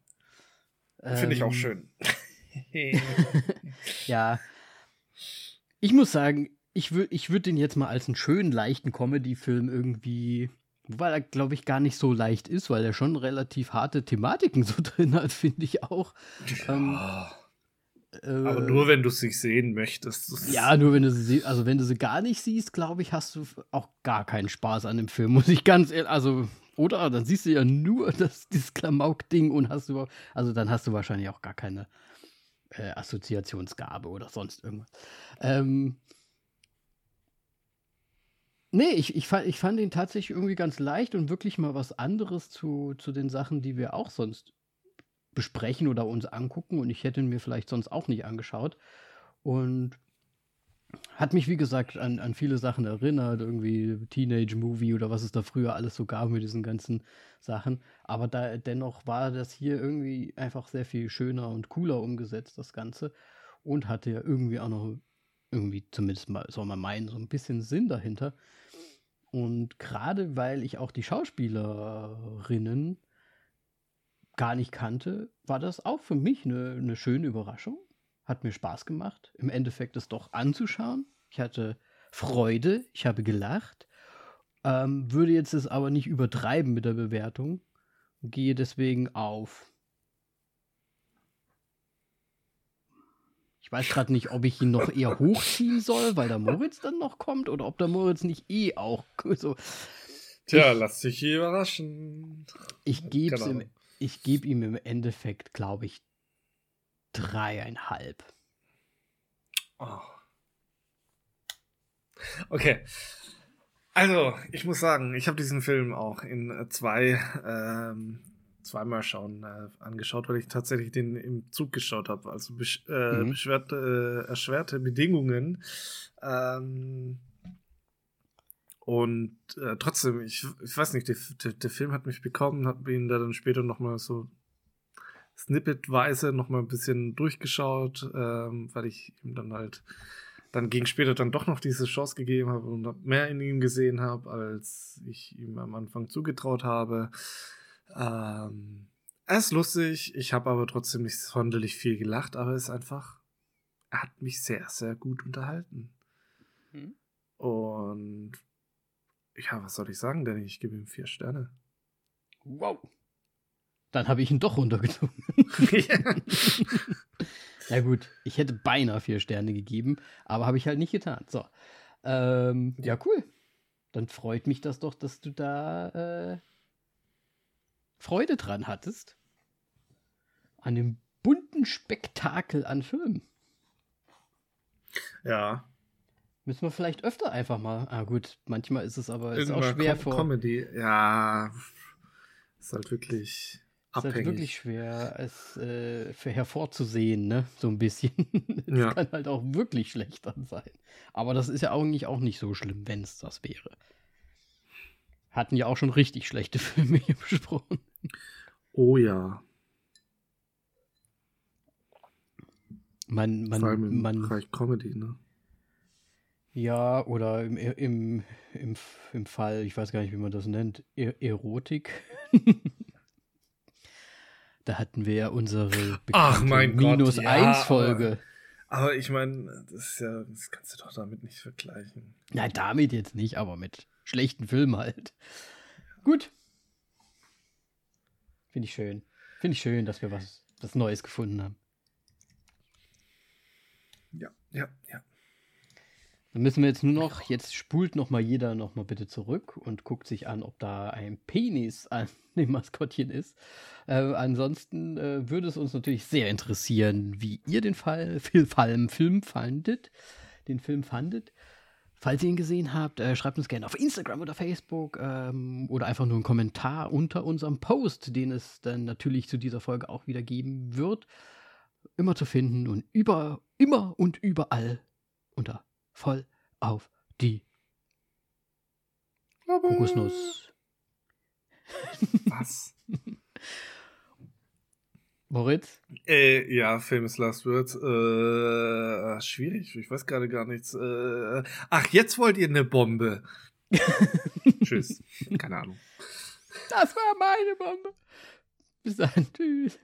Finde ähm, ich auch ähm. schön. ja. Ich muss sagen, ich würde ich würd den jetzt mal als einen schönen, leichten Comedy-Film irgendwie Wobei er, glaube ich, gar nicht so leicht ist, weil er schon relativ harte Thematiken so drin hat, finde ich auch. Ja. Ähm, äh, aber nur wenn du sie sehen möchtest. Ja, nur wenn du sie also wenn du sie gar nicht siehst, glaube ich, hast du auch gar keinen Spaß an dem Film, muss ich ganz ehrlich, also oder dann siehst du ja nur das dieses Klamauk-Ding und hast du also dann hast du wahrscheinlich auch gar keine äh, Assoziationsgabe oder sonst irgendwas. Ähm, Nee, ich, ich, fand, ich fand ihn tatsächlich irgendwie ganz leicht und wirklich mal was anderes zu, zu den Sachen, die wir auch sonst besprechen oder uns angucken. Und ich hätte ihn mir vielleicht sonst auch nicht angeschaut. Und hat mich, wie gesagt, an, an viele Sachen erinnert, irgendwie Teenage-Movie oder was es da früher alles so gab mit diesen ganzen Sachen. Aber da dennoch war das hier irgendwie einfach sehr viel schöner und cooler umgesetzt, das Ganze. Und hatte ja irgendwie auch noch irgendwie zumindest mal, soll man meinen, so ein bisschen Sinn dahinter. Und gerade weil ich auch die Schauspielerinnen gar nicht kannte, war das auch für mich eine, eine schöne Überraschung. Hat mir Spaß gemacht, im Endeffekt es doch anzuschauen. Ich hatte Freude, ich habe gelacht, ähm, würde jetzt es aber nicht übertreiben mit der Bewertung, gehe deswegen auf Ich weiß gerade nicht, ob ich ihn noch eher hochziehen soll, weil der Moritz dann noch kommt oder ob der Moritz nicht eh auch so. Tja, ich, lass dich hier überraschen. Ich gebe ihm, geb ihm im Endeffekt, glaube ich, dreieinhalb. Oh. Okay. Also, ich muss sagen, ich habe diesen Film auch in zwei ähm, zweimal schauen äh, angeschaut, weil ich tatsächlich den im Zug geschaut habe. Also besch äh, mhm. beschwerte, äh, erschwerte Bedingungen. Ähm, und äh, trotzdem, ich, ich weiß nicht, der, der, der Film hat mich bekommen, hat ihn da dann später nochmal so snippetweise nochmal ein bisschen durchgeschaut, ähm, weil ich ihm dann halt dann gegen später dann doch noch diese Chance gegeben habe und mehr in ihm gesehen habe, als ich ihm am Anfang zugetraut habe. Ähm, er ist lustig, ich habe aber trotzdem nicht sonderlich viel gelacht, aber es ist einfach, er hat mich sehr, sehr gut unterhalten. Mhm. Und ja, was soll ich sagen, denn ich gebe ihm vier Sterne. Wow. Dann habe ich ihn doch runtergezogen. Na gut, ich hätte beinahe vier Sterne gegeben, aber habe ich halt nicht getan. So. Ähm, ja, cool. Dann freut mich das doch, dass du da äh, Freude dran hattest. An dem bunten Spektakel an Filmen. Ja. Müssen wir vielleicht öfter einfach mal. Ah, gut, manchmal ist es aber ist auch schwer Com vor. Comedy, ja. Ist halt wirklich ist halt wirklich schwer, es äh, für hervorzusehen, ne? So ein bisschen. Es ja. kann halt auch wirklich schlecht dann sein. Aber das ist ja eigentlich auch nicht so schlimm, wenn es das wäre. Hatten ja auch schon richtig schlechte Filme hier besprochen. Oh ja. Man, man, Vor allem im man, Bereich Comedy, ne? Ja, oder im, im, im, im Fall, ich weiß gar nicht, wie man das nennt, e Erotik. da hatten wir ja unsere Ach, mein Minus Gott, 1 Folge. Aber, aber ich meine, das ist ja, das kannst du doch damit nicht vergleichen. Nein, damit jetzt nicht, aber mit schlechten Filmen halt. Gut. Finde ich schön. Finde ich schön, dass wir was, was Neues gefunden haben. Ja, ja, ja. Dann müssen wir jetzt nur noch, jetzt spult noch mal jeder noch mal bitte zurück und guckt sich an, ob da ein Penis an dem Maskottchen ist. Äh, ansonsten äh, würde es uns natürlich sehr interessieren, wie ihr den Fall, Film, Film fandet, den Film fandet. Falls ihr ihn gesehen habt, äh, schreibt uns gerne auf Instagram oder Facebook ähm, oder einfach nur einen Kommentar unter unserem Post, den es dann natürlich zu dieser Folge auch wieder geben wird. Immer zu finden und über, immer und überall unter voll auf die Kokosnuss. Was? Moritz? Äh, ja, Famous Last Words. Äh, schwierig, ich weiß gerade gar nichts. Äh, ach, jetzt wollt ihr eine Bombe. Tschüss. Keine Ahnung. Das war meine Bombe. Bis dann. Tschüss.